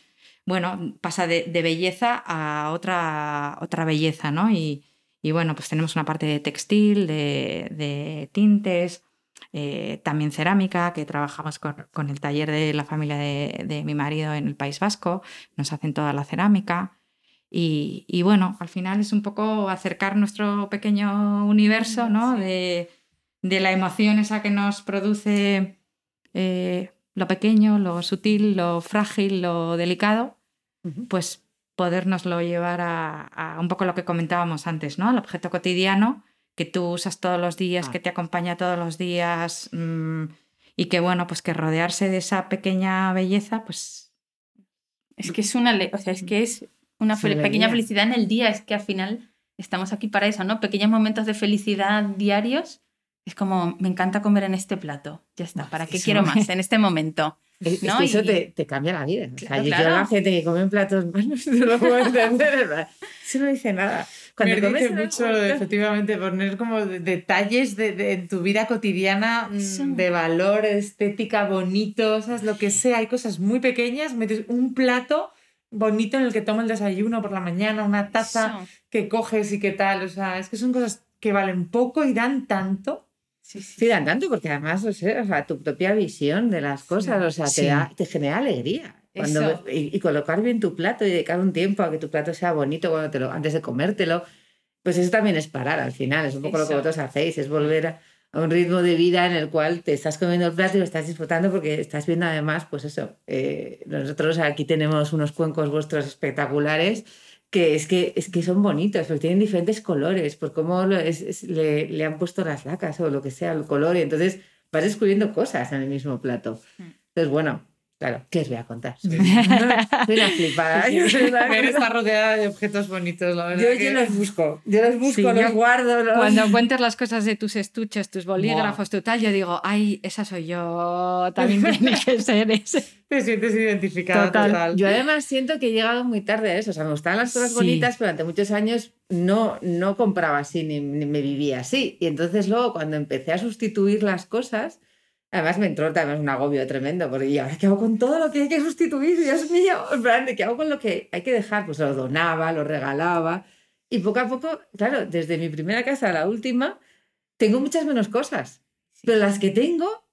bueno, pasa de, de belleza a otra, otra belleza, ¿no? Y, y bueno, pues tenemos una parte de textil, de, de tintes, eh, también cerámica, que trabajamos con, con, el taller de la familia de, de, mi marido en el País Vasco, nos hacen toda la cerámica. Y, y, bueno, al final es un poco acercar nuestro pequeño universo, ¿no? De, de la emoción esa que nos produce eh, lo pequeño, lo sutil, lo frágil, lo delicado, uh -huh. pues podernoslo llevar a, a, un poco lo que comentábamos antes, ¿no? El objeto cotidiano que tú usas todos los días, ah. que te acompaña todos los días mmm, y que bueno, pues que rodearse de esa pequeña belleza, pues... Es que es una, o sea, es que es una pequeña felicidad en el día, es que al final estamos aquí para eso, ¿no? Pequeños momentos de felicidad diarios. Es como, me encanta comer en este plato, ya está, ¿para qué quiero más en este momento? Es, ¿no? es que eso y... te, te, cambia la vida. Claro, o sea, claro. yo la gente que come en platos malos no lo puedo entender. Eso no dice nada. Cuando Me comes dice mucho, momento... efectivamente, poner como detalles de, de, en tu vida cotidiana sí. de valor, estética, bonito, ¿sabes? Lo que sea. Hay cosas muy pequeñas, metes un plato bonito en el que tomo el desayuno por la mañana, una taza sí. que coges y qué tal. O sea, es que son cosas que valen poco y dan tanto. Sí, sí, sí, dan tanto porque además, o sea, tu propia visión de las cosas, o sea, te, da, te genera alegría. Cuando, y, y, colocar bien tu plato y dedicar un tiempo a que tu plato sea bonito cuando te lo, antes de comértelo, pues eso también es parar al final, es un poco eso. lo que vosotros hacéis, es volver a, a, un ritmo de vida en el cual te estás comiendo el plato y lo estás disfrutando porque estás viendo además, pues eso, eh, nosotros aquí tenemos unos cuencos vuestros espectaculares que es que, es que son bonitos, porque tienen diferentes colores, por cómo lo es, es, le, le, han puesto las lacas o lo que sea, el color, y entonces vas descubriendo cosas en el mismo plato. Mm. Entonces, bueno, Claro, ¿qué os voy a contar? Sí. Soy una flipada. Sí, Ver está rodeada de objetos bonitos, la verdad. Yo, que... yo los busco, yo los busco, sí, los yo, guardo. Los... Cuando cuentas las cosas de tus estuches, tus bolígrafos, wow. tu tal, yo digo, ay, esa soy yo, también tiene que ser ese. Te sientes identificada total. total. Yo además siento que he llegado muy tarde a eso, o sea, me gustaban las cosas bonitas, pero durante muchos años no, no compraba así, ni, ni me vivía así. Y entonces luego cuando empecé a sustituir las cosas Además me entró también un agobio tremendo, porque ¿y ahora qué hago con todo lo que hay que sustituir? Dios mío, ¿qué hago con lo que hay que dejar? Pues lo donaba, lo regalaba. Y poco a poco, claro, desde mi primera casa a la última, tengo muchas menos cosas. Pero las que tengo...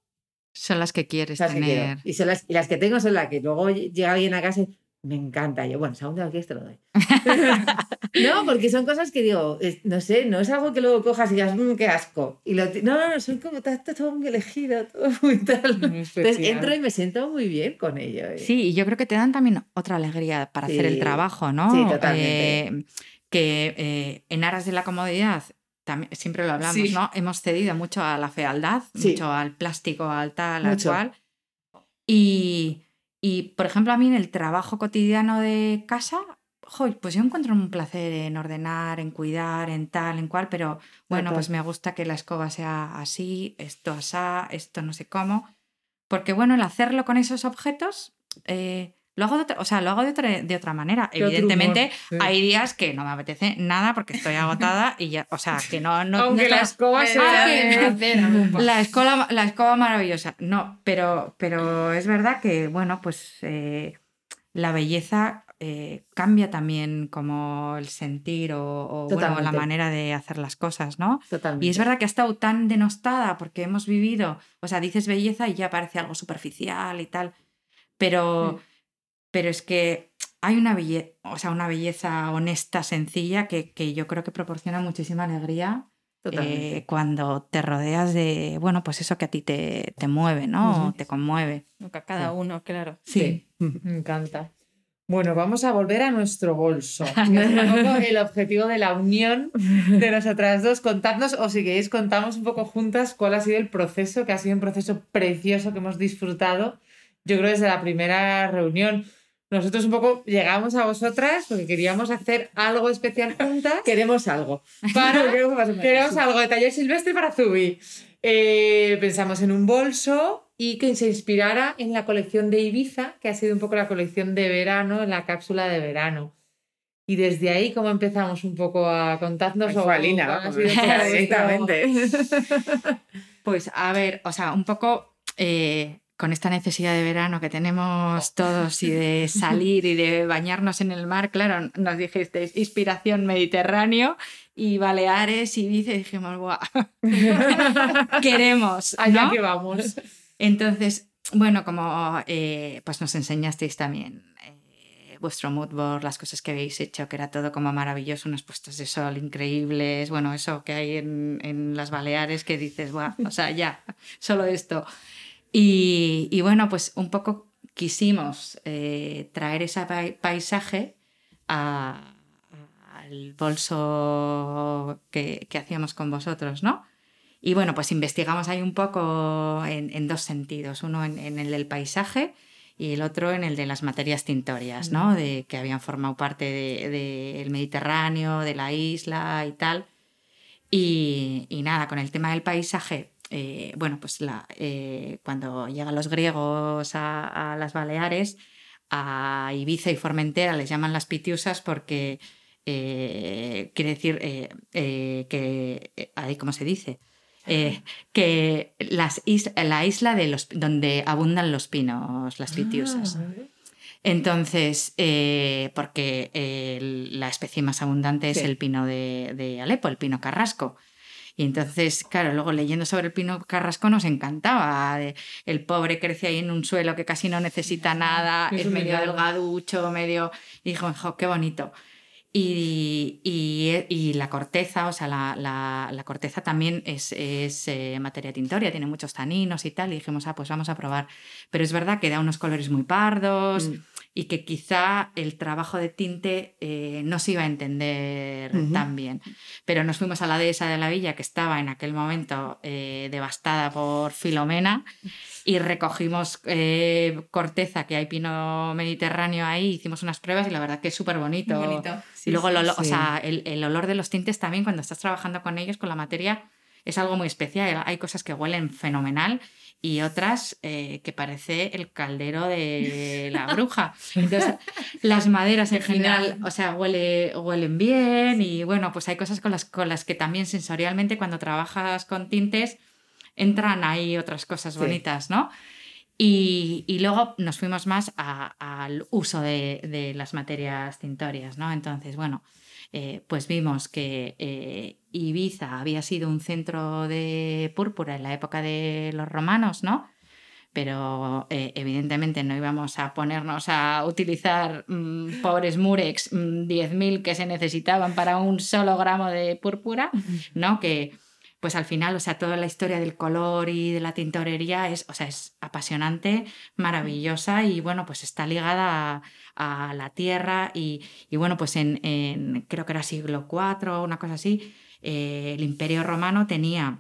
Son las que quieres las tener. Que y, son las, y las que tengo son las que luego llega alguien a casa y me encanta. Yo, bueno, segundo aquí te lo doy. no, porque son cosas que digo, no sé, no es algo que luego cojas y digas, mmm, qué asco. Y lo, no, no, no, son como está todo muy elegido, todo muy tal. Muy Entonces entro y me siento muy bien con ello. ¿eh? Sí, y yo creo que te dan también otra alegría para sí. hacer el trabajo, ¿no? Sí, totalmente. Eh, que eh, en aras de la comodidad también, siempre lo hablamos, sí. ¿no? Hemos cedido mucho a la fealdad, sí. mucho al plástico, al tal, mucho. al cual. Y, y, por ejemplo, a mí en el trabajo cotidiano de casa, jo, pues yo encuentro un placer en ordenar, en cuidar, en tal, en cual, pero bueno, pues me gusta que la escoba sea así, esto asá, esto no sé cómo. Porque bueno, el hacerlo con esos objetos, eh, lo hago de otra, o sea, lo hago de otra, de otra manera. Evidentemente, sí. hay días que no me apetece nada porque estoy agotada y ya, o sea, que no. no Aunque no la escoba sea. la, escoba, la escoba maravillosa. No, pero, pero es verdad que, bueno, pues eh, la belleza eh, cambia también como el sentir o, o, bueno, la manera de hacer las cosas, ¿no? Totalmente. Y es verdad que ha estado tan denostada porque hemos vivido, o sea, dices belleza y ya parece algo superficial y tal, pero. Pero es que hay una belleza, o sea, una belleza honesta, sencilla, que, que yo creo que proporciona muchísima alegría eh, cuando te rodeas de, bueno, pues eso que a ti te, te mueve, ¿no? Te conmueve. A cada uno, claro. Sí. Me encanta. Bueno, vamos a volver a nuestro bolso. que es un poco el objetivo de la unión de nosotras dos. Contadnos, o si queréis, contamos un poco juntas cuál ha sido el proceso, que ha sido un proceso precioso que hemos disfrutado. Yo creo desde la primera reunión. Nosotros un poco llegamos a vosotras porque queríamos hacer algo especial juntas. Queremos algo. para Queremos algo de taller silvestre para Zubi. Eh, pensamos en un bolso y que se inspirara en la colección de Ibiza, que ha sido un poco la colección de verano, la cápsula de verano. Y desde ahí, ¿cómo empezamos un poco a contarnos? poco vuestro- directamente. Pues a ver, o sea, un poco eh, con esta necesidad de verano que tenemos todos y de salir y de bañarnos en el mar, claro, nos dijisteis inspiración mediterráneo y Baleares y Ibiza y dijimos, ¡guau! Queremos, Allá ¿no? que vamos. Entonces, bueno, como eh, pues nos enseñasteis también eh, vuestro mood board, las cosas que habéis hecho, que era todo como maravilloso, unas puestas de sol increíbles, bueno, eso que hay en, en las Baleares que dices, "Buah, o sea, ya, solo esto. Y, y bueno, pues un poco quisimos eh, traer ese pai- paisaje a- al bolso que, que hacíamos con vosotros, ¿no? Y bueno, pues investigamos ahí un poco en, en dos sentidos, uno en, en el del paisaje y el otro en el de las materias tintorias, ¿no? De, que habían formado parte del de, Mediterráneo, de la isla y tal. Y, y nada, con el tema del paisaje, eh, bueno, pues la, eh, cuando llegan los griegos a, a, las Baleares, a Ibiza y Formentera les llaman las pitiusas porque eh, quiere decir que, ahí, ¿cómo se dice? Que las is la isla de los, donde abundan los pinos, las pitiusas. Ah. Entonces, eh, porque la especie más abundante sí. es el pino de, de, Alepo, el pino carrasco. Y entonces, claro, luego leyendo sobre el pino carrasco nos encantaba. El pobre crece ahí en un suelo que casi no necesita nada, es, es medio delgaducho, medio... Y dijo, jo, qué bonito. Y, y, y, la corteza, o sea, la, la, la corteza también es, es eh, materia tintoria, tiene muchos taninos y tal, y dijimos, ah, pues vamos a probar. Pero es verdad que da unos colores muy pardos mm. Y que quizá el trabajo de tinte eh, no se iba a entender uh -huh. tan bien. Pero nos fuimos a la dehesa de la villa, que estaba en aquel momento eh, devastada por Filomena, y recogimos eh, corteza, que hay pino mediterráneo ahí, hicimos unas pruebas y la verdad que es súper bonito. bonito. Sí, y luego sí, el, olor, sí. o sea, el, el, olor de los tintes también cuando estás trabajando con ellos, con la materia, es algo muy especial. Hay cosas que huelen fenomenal y otras eh, que parece el caldero de la bruja. Entonces, las maderas en general, o sea, huele, huelen bien y bueno, pues hay cosas con las, con las que también sensorialmente cuando trabajas con tintes entran ahí otras cosas bonitas, ¿no? Y, y, luego nos fuimos más al uso de, de, las materias tintorias, ¿no? Entonces, bueno, eh, pues vimos que eh, Ibiza había sido un centro de púrpura en la época de los romanos, ¿no? Pero eh, evidentemente no íbamos a ponernos a utilizar mmm, pobres murex, mmm, 10.000 que se necesitaban para un solo gramo de púrpura, ¿no? Que pues al final, o sea, toda la historia del color y de la tintorería es, o sea, es apasionante, maravillosa y bueno, pues está ligada a, a la tierra y, y bueno, pues en, en, creo que era siglo IV o una cosa así, eh, el imperio romano tenía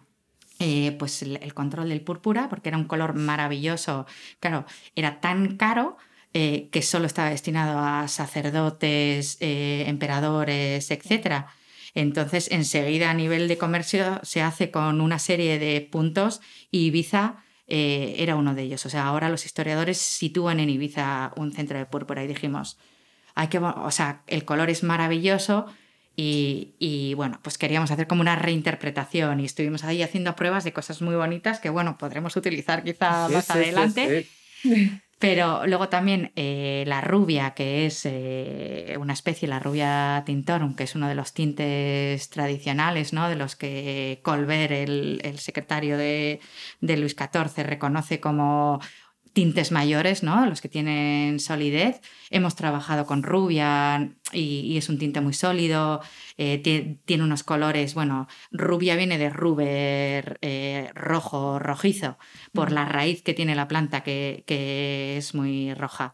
eh, pues el, control del púrpura porque era un color maravilloso, claro, era tan caro eh, que solo estaba destinado a sacerdotes, emperadores, etcétera. Entonces, enseguida a nivel de comercio se hace con una serie de puntos y Ibiza era uno de ellos. O sea, ahora los historiadores sitúan en Ibiza un centro de púrpura y dijimos, hay que, o sea, el color es maravilloso y, y, bueno, pues queríamos hacer como una reinterpretación y estuvimos ahí haciendo pruebas de cosas muy bonitas que, bueno, podremos utilizar quizá sí, más sí, adelante. Sí, Pero luego también eh, la rubia, que es eh, una especie, la rubia tintorum, que es uno de los tintes tradicionales, ¿no? de los que Colbert, el, el secretario de, de Luis XIV, reconoce como tintes mayores, ¿no? Los que tienen solidez. Hemos trabajado con rubia y, y es un tinte muy sólido. eh, tie- tiene unos colores, bueno, rubia viene de ruber eh, rojo, rojizo, por la raíz que tiene la planta que, que es muy roja.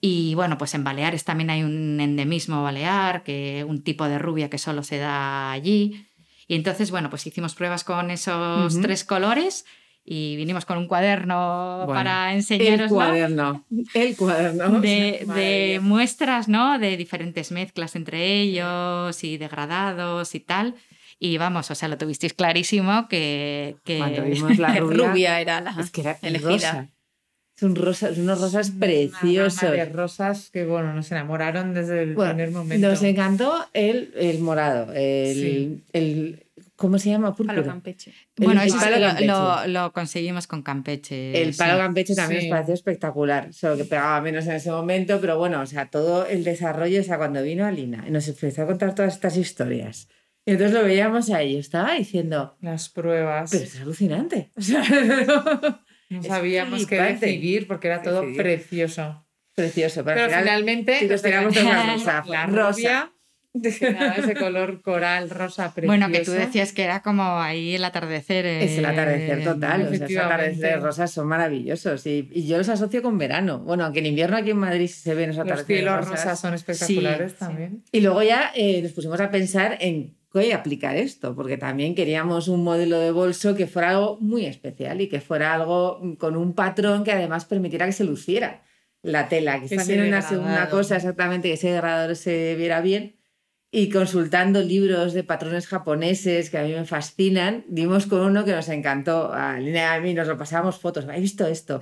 Y bueno, pues en Baleares también hay un endemismo balear, que un tipo de rubia que solo se da allí. Y entonces, bueno, pues hicimos pruebas con esos tres colores y vinimos con un cuaderno Bueno, para El enseñaros cuaderno. El cuaderno. de, de muestras, ¿no? De diferentes mezclas entre ellos y degradados y tal. Y vamos, o sea, lo tuvisteis clarísimo que... que... Cuando vimos la rubia, Rubia era la es que era elegida. rosa. Son rosas, unos rosas Una preciosos. gama de rosas que, bueno, nos enamoraron desde el Bueno, primer momento. Nos encantó el, el morado, el, Sí. el- ¿cómo se llama? Palo Púrpura. Campeche. Bueno, el eso palo lo- campeche. lo, lo conseguimos con Campeche. El sí. palo campeche también Sí. nos pareció espectacular, solo que pegaba menos en ese momento, pero bueno, o sea, todo el desarrollo, o sea, cuando vino Alina y nos empezó a contar todas estas historias, y entonces lo veíamos ahí, yo estaba diciendo, Las pruebas. pero es alucinante. O sea, no es sabíamos qué decidir porque era todo Decidir. precioso. precioso, pero, Pero al final, finalmente sí, nos tiramos de una rosa, la rosa. Rubia, que daba ese color coral rosa precioso. Bueno, que tú decías que era como ahí el atardecer. Es el atardecer eh, total, o sea, esos atardeceres rosas son maravillosos y, y yo los asocio con verano. Bueno, aunque en invierno aquí en Madrid sí se ven esos Los atardeceres cielos rosas. rosas son espectaculares Sí, también. Y luego ya eh, nos pusimos a pensar en qué aplicar esto, porque también queríamos un modelo de bolso que fuera algo muy especial y que fuera algo con un patrón que además permitiera que se luciera la tela, que Que también una segunda degradado. cosa exactamente, que ese degradador se viera bien. Y consultando libros de patrones japoneses que a mí me fascinan, dimos con uno que nos encantó. A Lina y a mí nos lo pasábamos fotos. ¿Has visto esto?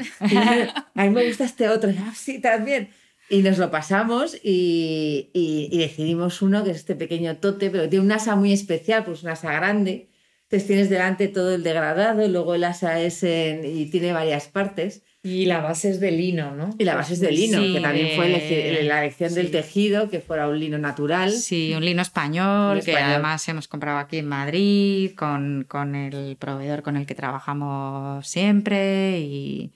A mí me gusta este otro. "Ah, sí, también. Y nos lo pasamos y, y- y decidimos uno que es este pequeño tote, pero tiene un asa muy especial, pues un asa grande. Entonces tienes delante todo el degradado, luego el asa es en- y tiene varias partes. Y la base es de lino, ¿no? Y la base es de lino, Sí, que también fue eh, la elección del sí. tejido, que fuera un lino natural. Sí, un lino español, Un que español. además hemos comprado aquí en Madrid con, con el proveedor con el que trabajamos siempre y,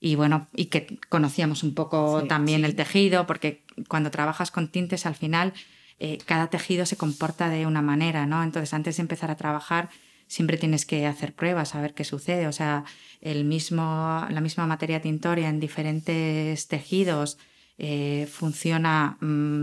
y bueno, y que conocíamos un poco Sí, también el tejido, porque cuando trabajas con tintes al final eh, cada tejido se comporta de una manera, ¿no? Entonces antes de empezar a trabajar siempre tienes que hacer pruebas, a ver qué sucede. O sea, el mismo, la misma materia tintoria en diferentes tejidos eh, funciona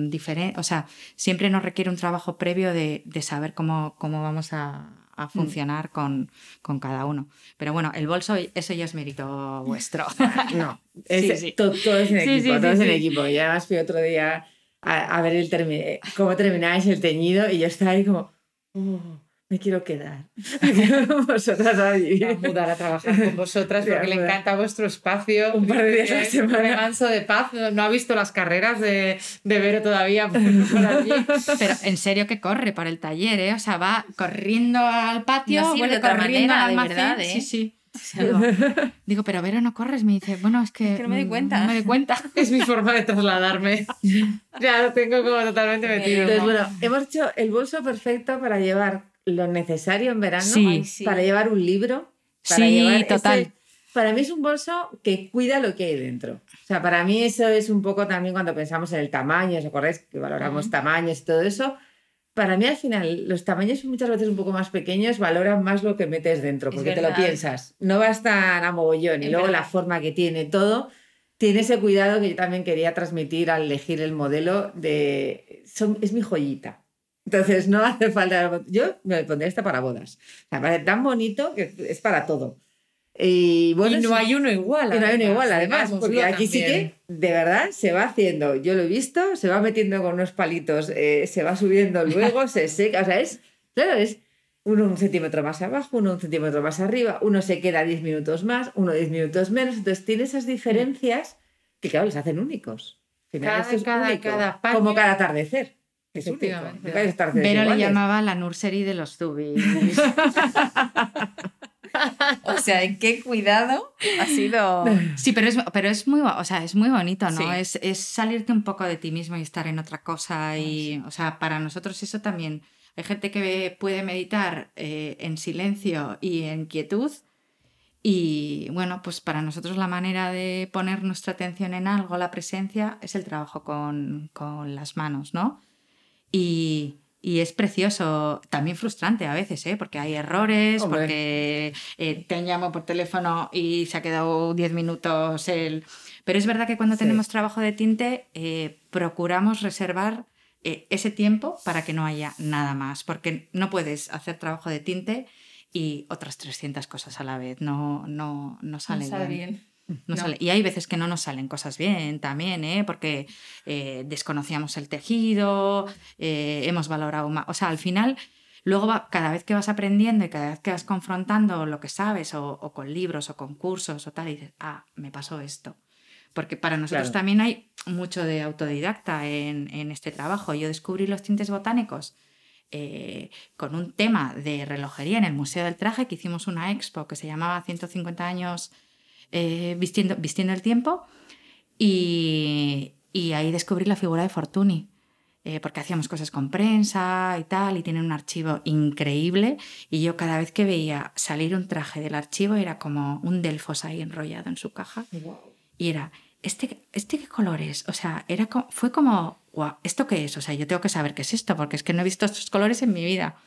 diferente. O sea, siempre nos requiere un trabajo previo de, de saber cómo, cómo vamos a, a funcionar con, con cada uno. Pero bueno, el bolso, eso ya es mérito vuestro. No, Sí, es- sí. to- todo, es en Sí, equipo, sí, todo sí, es en sí. equipo. Y además fui otro día a, a ver el termi- cómo termináis el teñido y yo estaba ahí como, "Oh, me quiero quedar. Con vosotras a vivir. a mudar a trabajar con vosotras Sí, porque le encanta vuestro espacio. Un par de días a la semana. remanso de paz. No ha visto las carreras de, de Vero todavía por, allí. Pero en serio que corre por el taller, ¿eh? O sea, va corriendo al patio, No sirve vuelve de otra corriendo manera, al de verdad, ¿eh? Sí, sí. O sea, no. Digo, pero Vero, no corres. Me dice, bueno, es que. Es que no me doy mm, cuenta. No me doy cuenta. Es mi forma de trasladarme. Ya lo tengo como totalmente metido. Entonces, bueno, hemos hecho el bolso perfecto para llevar lo necesario en verano, Sí. Ay, sí. para llevar un libro. Para Sí, llevar ese- total. para mí es un bolso que cuida lo que hay dentro. O sea, para mí eso es un poco también cuando pensamos en el tamaño, ¿os acordáis que valoramos tamaños y todo eso? Para mí al final los tamaños muchas veces un poco más pequeños valoran más lo que metes dentro, porque te lo piensas. No vas tan a mogollón y luego verdad. la forma que tiene todo. Tiene ese cuidado que yo también quería transmitir al elegir el modelo de... son- es mi joyita. Entonces no hace falta... Yo me pondría esta para bodas. O sea, parece tan bonito que es para todo. Y bueno, y no hay uno igual. y no hay uno igual, además, porque aquí sí que de verdad se va haciendo. Yo lo he visto, se va metiendo con unos palitos, eh, se va subiendo luego, se seca. O sea, es, claro, es uno un centímetro más abajo, uno un centímetro más arriba, uno se queda 10 minutos más, uno 10 minutos menos. Entonces tiene esas diferencias que, claro, les hacen únicos. Al final Cada- esto es cada- único, cada como cada atardecer. Es único. Hay atardeceres Vero le iguales. llamaba la nursery de los zubis. O sea, qué cuidado ha sido. Sí, pero es, pero es, muy, o sea, es muy bonito, ¿no? Sí. Es, es salirte un poco de ti mismo y estar en otra cosa. Y, o sea, para nosotros eso también. Hay gente que puede meditar eh, en silencio y en quietud. Y bueno, pues para nosotros la manera de poner nuestra atención en algo, la presencia, es el trabajo con, con las manos, ¿no? Y, y es precioso, también frustrante a veces, ¿eh? porque hay errores, Hombre. porque eh, te llamo por teléfono y se ha quedado 10 minutos el... Pero es verdad que cuando Sí. tenemos trabajo de tinte, eh, procuramos reservar eh, ese tiempo para que no haya nada más, porque no puedes hacer trabajo de tinte y otras 300 cosas a la vez, no, no, no sale, No sabe bien. bien. No No. sale- Y hay veces que no nos salen cosas bien también, ¿eh? porque eh, desconocíamos el tejido, eh, hemos valorado más. O sea, al final, luego va- cada vez que vas aprendiendo y cada vez que vas confrontando lo que sabes, o, o con libros, o con cursos, o tal, y dices, ah, me pasó esto. Porque para nosotros Claro. también hay mucho de autodidacta en, en este trabajo. Yo descubrí los tintes botánicos eh, con un tema de relojería en el Museo del Traje, que hicimos una expo que se llamaba 150 años eh, vistiendo, vistiendo el tiempo, y, y ahí descubrí la figura de Fortuny. eh, porque hacíamos cosas con prensa y tal, y tienen un archivo increíble. Y yo cada vez que veía salir un traje del archivo era como un Delfos ahí enrollado en su caja. Y era, ¿este, este qué color es? O sea, era fue como, guau, ¿esto qué es? O sea, yo tengo que saber qué es esto, porque es que no he visto estos colores en mi vida.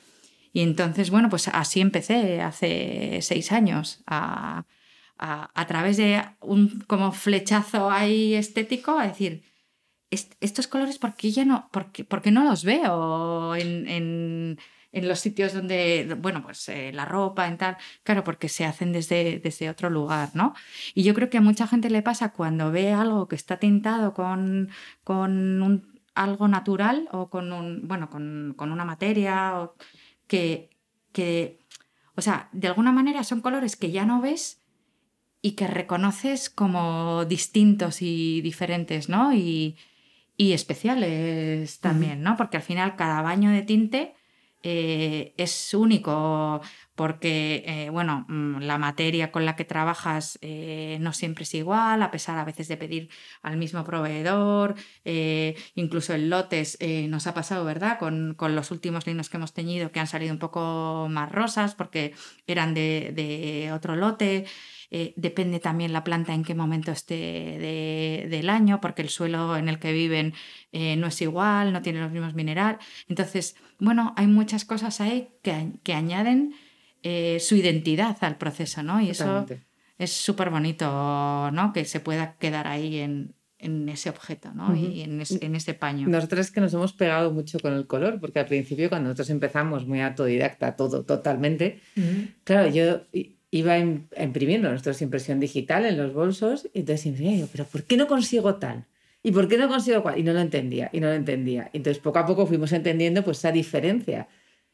Y entonces, bueno, pues así empecé hace seis años, a, a, través de un como flechazo ahí estético, a decir, "Est- estos colores, ¿por qué, ya no, por qué- no los veo en, en- en los sitios donde, bueno, pues eh, la ropa y tal? Claro, porque se hacen desde, desde otro lugar, ¿no? Y yo creo que a mucha gente le pasa cuando ve algo que está tintado con, con un- algo natural o con, un, bueno, con, con una materia, o que, que, o sea, de alguna manera son colores que ya no ves y que reconoces como distintos y diferentes, ¿no? Y, y especiales también, ¿no? Porque al final cada baño de tinte eh, es único porque, eh, bueno, mm, la materia con la que trabajas eh, no siempre es igual, a pesar a veces de pedir al mismo proveedor, incluso en lotes nos ha pasado, ¿verdad? Con, con los últimos linos que hemos teñido que han salido un poco más rosas porque eran de, de otro lote. Eh, depende también la planta en qué momento esté de- del año, porque el suelo en el que viven eh, no es igual, no tiene los mismos minerales. Entonces, bueno, hay muchas cosas ahí que, que añaden eh, su identidad al proceso, ¿no? Y eso es súper bonito, ¿no? Que se pueda quedar ahí en, en ese objeto, ¿no? Y en, es- en ese paño. Nosotros es que nos hemos pegado mucho con el color, porque al principio cuando nosotros empezamos muy autodidacta, todo totalmente, claro, yo iba im- imprimiendo nosotros impresión digital en los bolsos y entonces imprimía pero ¿por qué no consigo tal? ¿Y por qué no consigo cual? Y no lo entendía, y no lo entendía. Entonces poco a poco fuimos entendiendo pues esa diferencia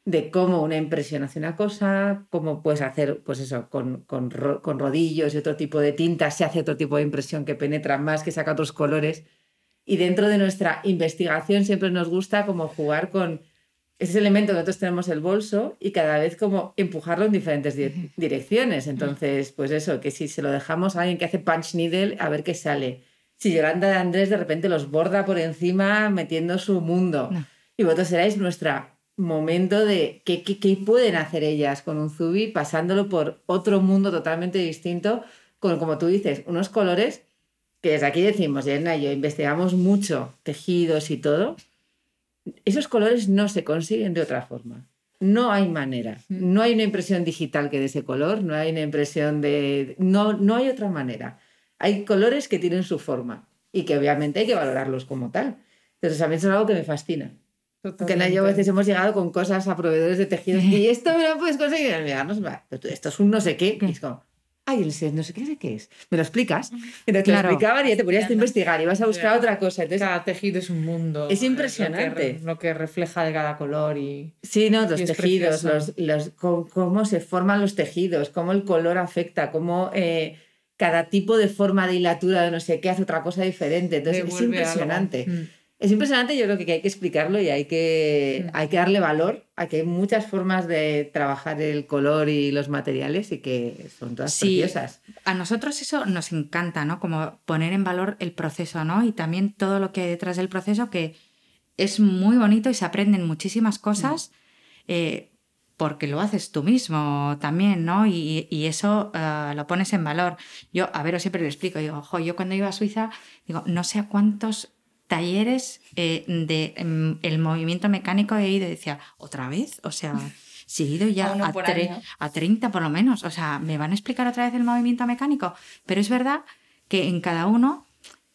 de cómo una impresión hace una cosa, cómo puedes hacer, pues eso, con, con, con rodillos y otro tipo de tintas se hace otro tipo de impresión que penetra más, que saca otros colores. Y dentro de nuestra investigación siempre nos gusta como jugar con ese elemento que nosotros tenemos el bolso y cada vez como empujarlo en diferentes di- direcciones. Entonces, pues eso, que si se lo dejamos a alguien que hace punch needle, a ver qué sale. Si Yolanda de Andrés de repente los borda por encima metiendo su mundo. No. Y vosotros seráis nuestro momento de qué, qué, qué pueden hacer ellas con un zubi pasándolo por otro mundo totalmente distinto, con, como tú dices, unos colores que desde aquí decimos, Elena y yo investigamos mucho tejidos y todo, esos colores no se consiguen de otra forma. No hay manera. No hay una impresión digital que de ese color, no hay una impresión de... No, no hay otra manera. Hay colores que tienen su forma y que obviamente hay que valorarlos como tal. Entonces a mí eso es algo que me fascina. Que en yo a veces hemos llegado con cosas a proveedores de tejidos y esto me lo puedes conseguir. Mirarnos, esto es un no sé qué. Y es como, ay, el se- no sé qué qué es. ¿Me lo explicas? Entonces te lo explicaban y ya te ponías a investigar y vas a buscar Claro. otra cosa. Entonces, Cada tejido es un mundo. Es impresionante. Lo que, re- lo que refleja de cada color y. Sí, no, los tejidos, los, los, cómo, se forman los tejidos, cómo el color afecta, cómo eh, cada tipo de forma de hilatura de no sé qué hace otra cosa diferente. Entonces es devuelve impresionante. Mm. Es impresionante, yo creo que hay que explicarlo y hay que, Mm. hay que darle valor a que hay muchas formas de trabajar el color y los materiales y que son todas Sí. preciosas. A nosotros eso nos encanta, ¿no? Como poner en valor el proceso, ¿no? Y también todo lo que hay detrás del proceso, que es muy bonito y se aprenden muchísimas cosas eh, porque lo haces tú mismo también, ¿no? Y, y eso eh, lo pones en valor. Yo, a ver, siempre lo explico, digo, ojo, yo cuando iba a Suiza, digo, no sé a cuántos talleres eh, de em, el movimiento mecánico he ido y decía, ¿otra vez? O sea, si he ido ya A tre- año. a 30 por lo menos. O sea, ¿me van a explicar otra vez el movimiento mecánico? Pero es verdad que en cada uno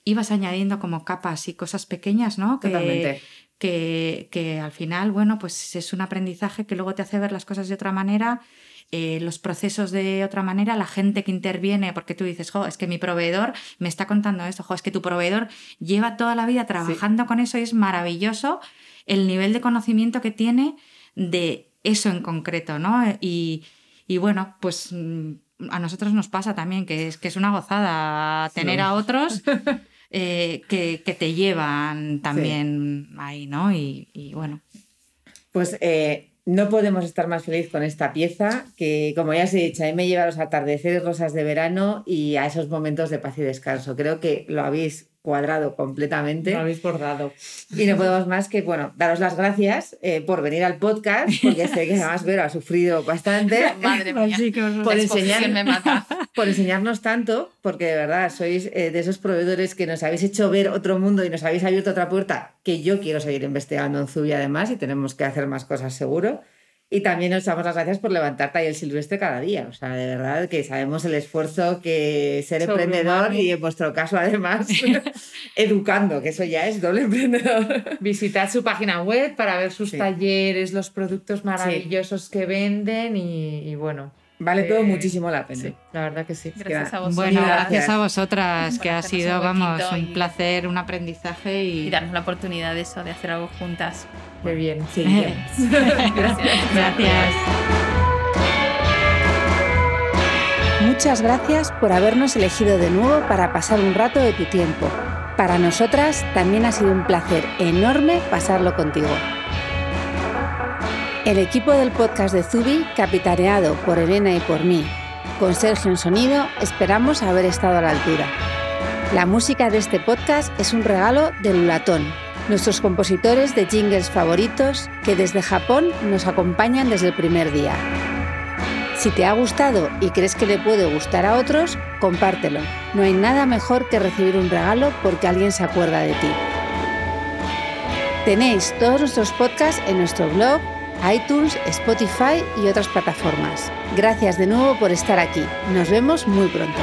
ibas añadiendo como capas y cosas pequeñas, ¿no? Que, Totalmente. que, que al final, bueno, pues es un aprendizaje que luego te hace ver las cosas de otra manera, eh, los procesos de otra manera, la gente que interviene, porque tú dices, jo, es que mi proveedor me está contando esto, jo, es que tu proveedor lleva toda la vida trabajando con eso y es maravilloso el nivel de conocimiento que tiene de eso en concreto, ¿no? Y, y bueno, pues mm, a nosotros nos pasa también que es que es una gozada tener Sí. a otros eh, que, que te llevan también ahí, ¿no? Y, y bueno, Pues eh, no podemos estar más feliz con esta pieza que, como ya os he dicho, a mí me lleva a los atardeceres rosas de verano y a esos momentos de paz y descanso. Creo que lo habéis cuadrado completamente. Lo habéis bordado. Y no podemos más que, bueno, daros las gracias eh, por venir al podcast, porque sé que además Vero ha sufrido bastante. Madre mía. Por enseñar- me mata. por enseñarnos tanto, porque de verdad sois eh, de esos proveedores que nos habéis hecho ver otro mundo y nos habéis abierto otra puerta que yo quiero seguir investigando en Zubi además y tenemos que hacer más cosas seguro. Y también os damos las gracias por levantar el silvestre cada día. O sea, de verdad que sabemos el esfuerzo que ser emprendedor y en vuestro caso además educando, que eso ya es doble emprendedor. Visitad su página web para ver sus Sí. talleres, los productos maravillosos que venden y, y bueno. Vale todo mucho la pena. Sí, la verdad que sí. Gracias a Bueno, vosotros. bueno, gracias. a vosotras, que ha sido, un vamos, un y- placer, un aprendizaje y... Y darnos la oportunidad de eso, de hacer algo juntas. Qué bien. Sí, Gracias. Gracias. Muchas gracias por habernos elegido de nuevo para pasar un rato de tu tiempo. Para nosotras también ha sido un placer enorme pasarlo contigo. El equipo del podcast de Zubi, capitaneado por Elena y por mí, con Sergio en sonido, esperamos haber estado a la altura. La música de este podcast es un regalo de Lulatón, nuestros compositores de jingles favoritos que desde Japón nos acompañan desde el primer día. Si te ha gustado y crees que le puede gustar a otros, compártelo. No hay nada mejor que recibir un regalo porque alguien se acuerda de ti. Tenéis todos nuestros podcasts en nuestro blog, iTunes, Spotify y otras plataformas. Gracias de nuevo por estar aquí. Nos vemos muy pronto.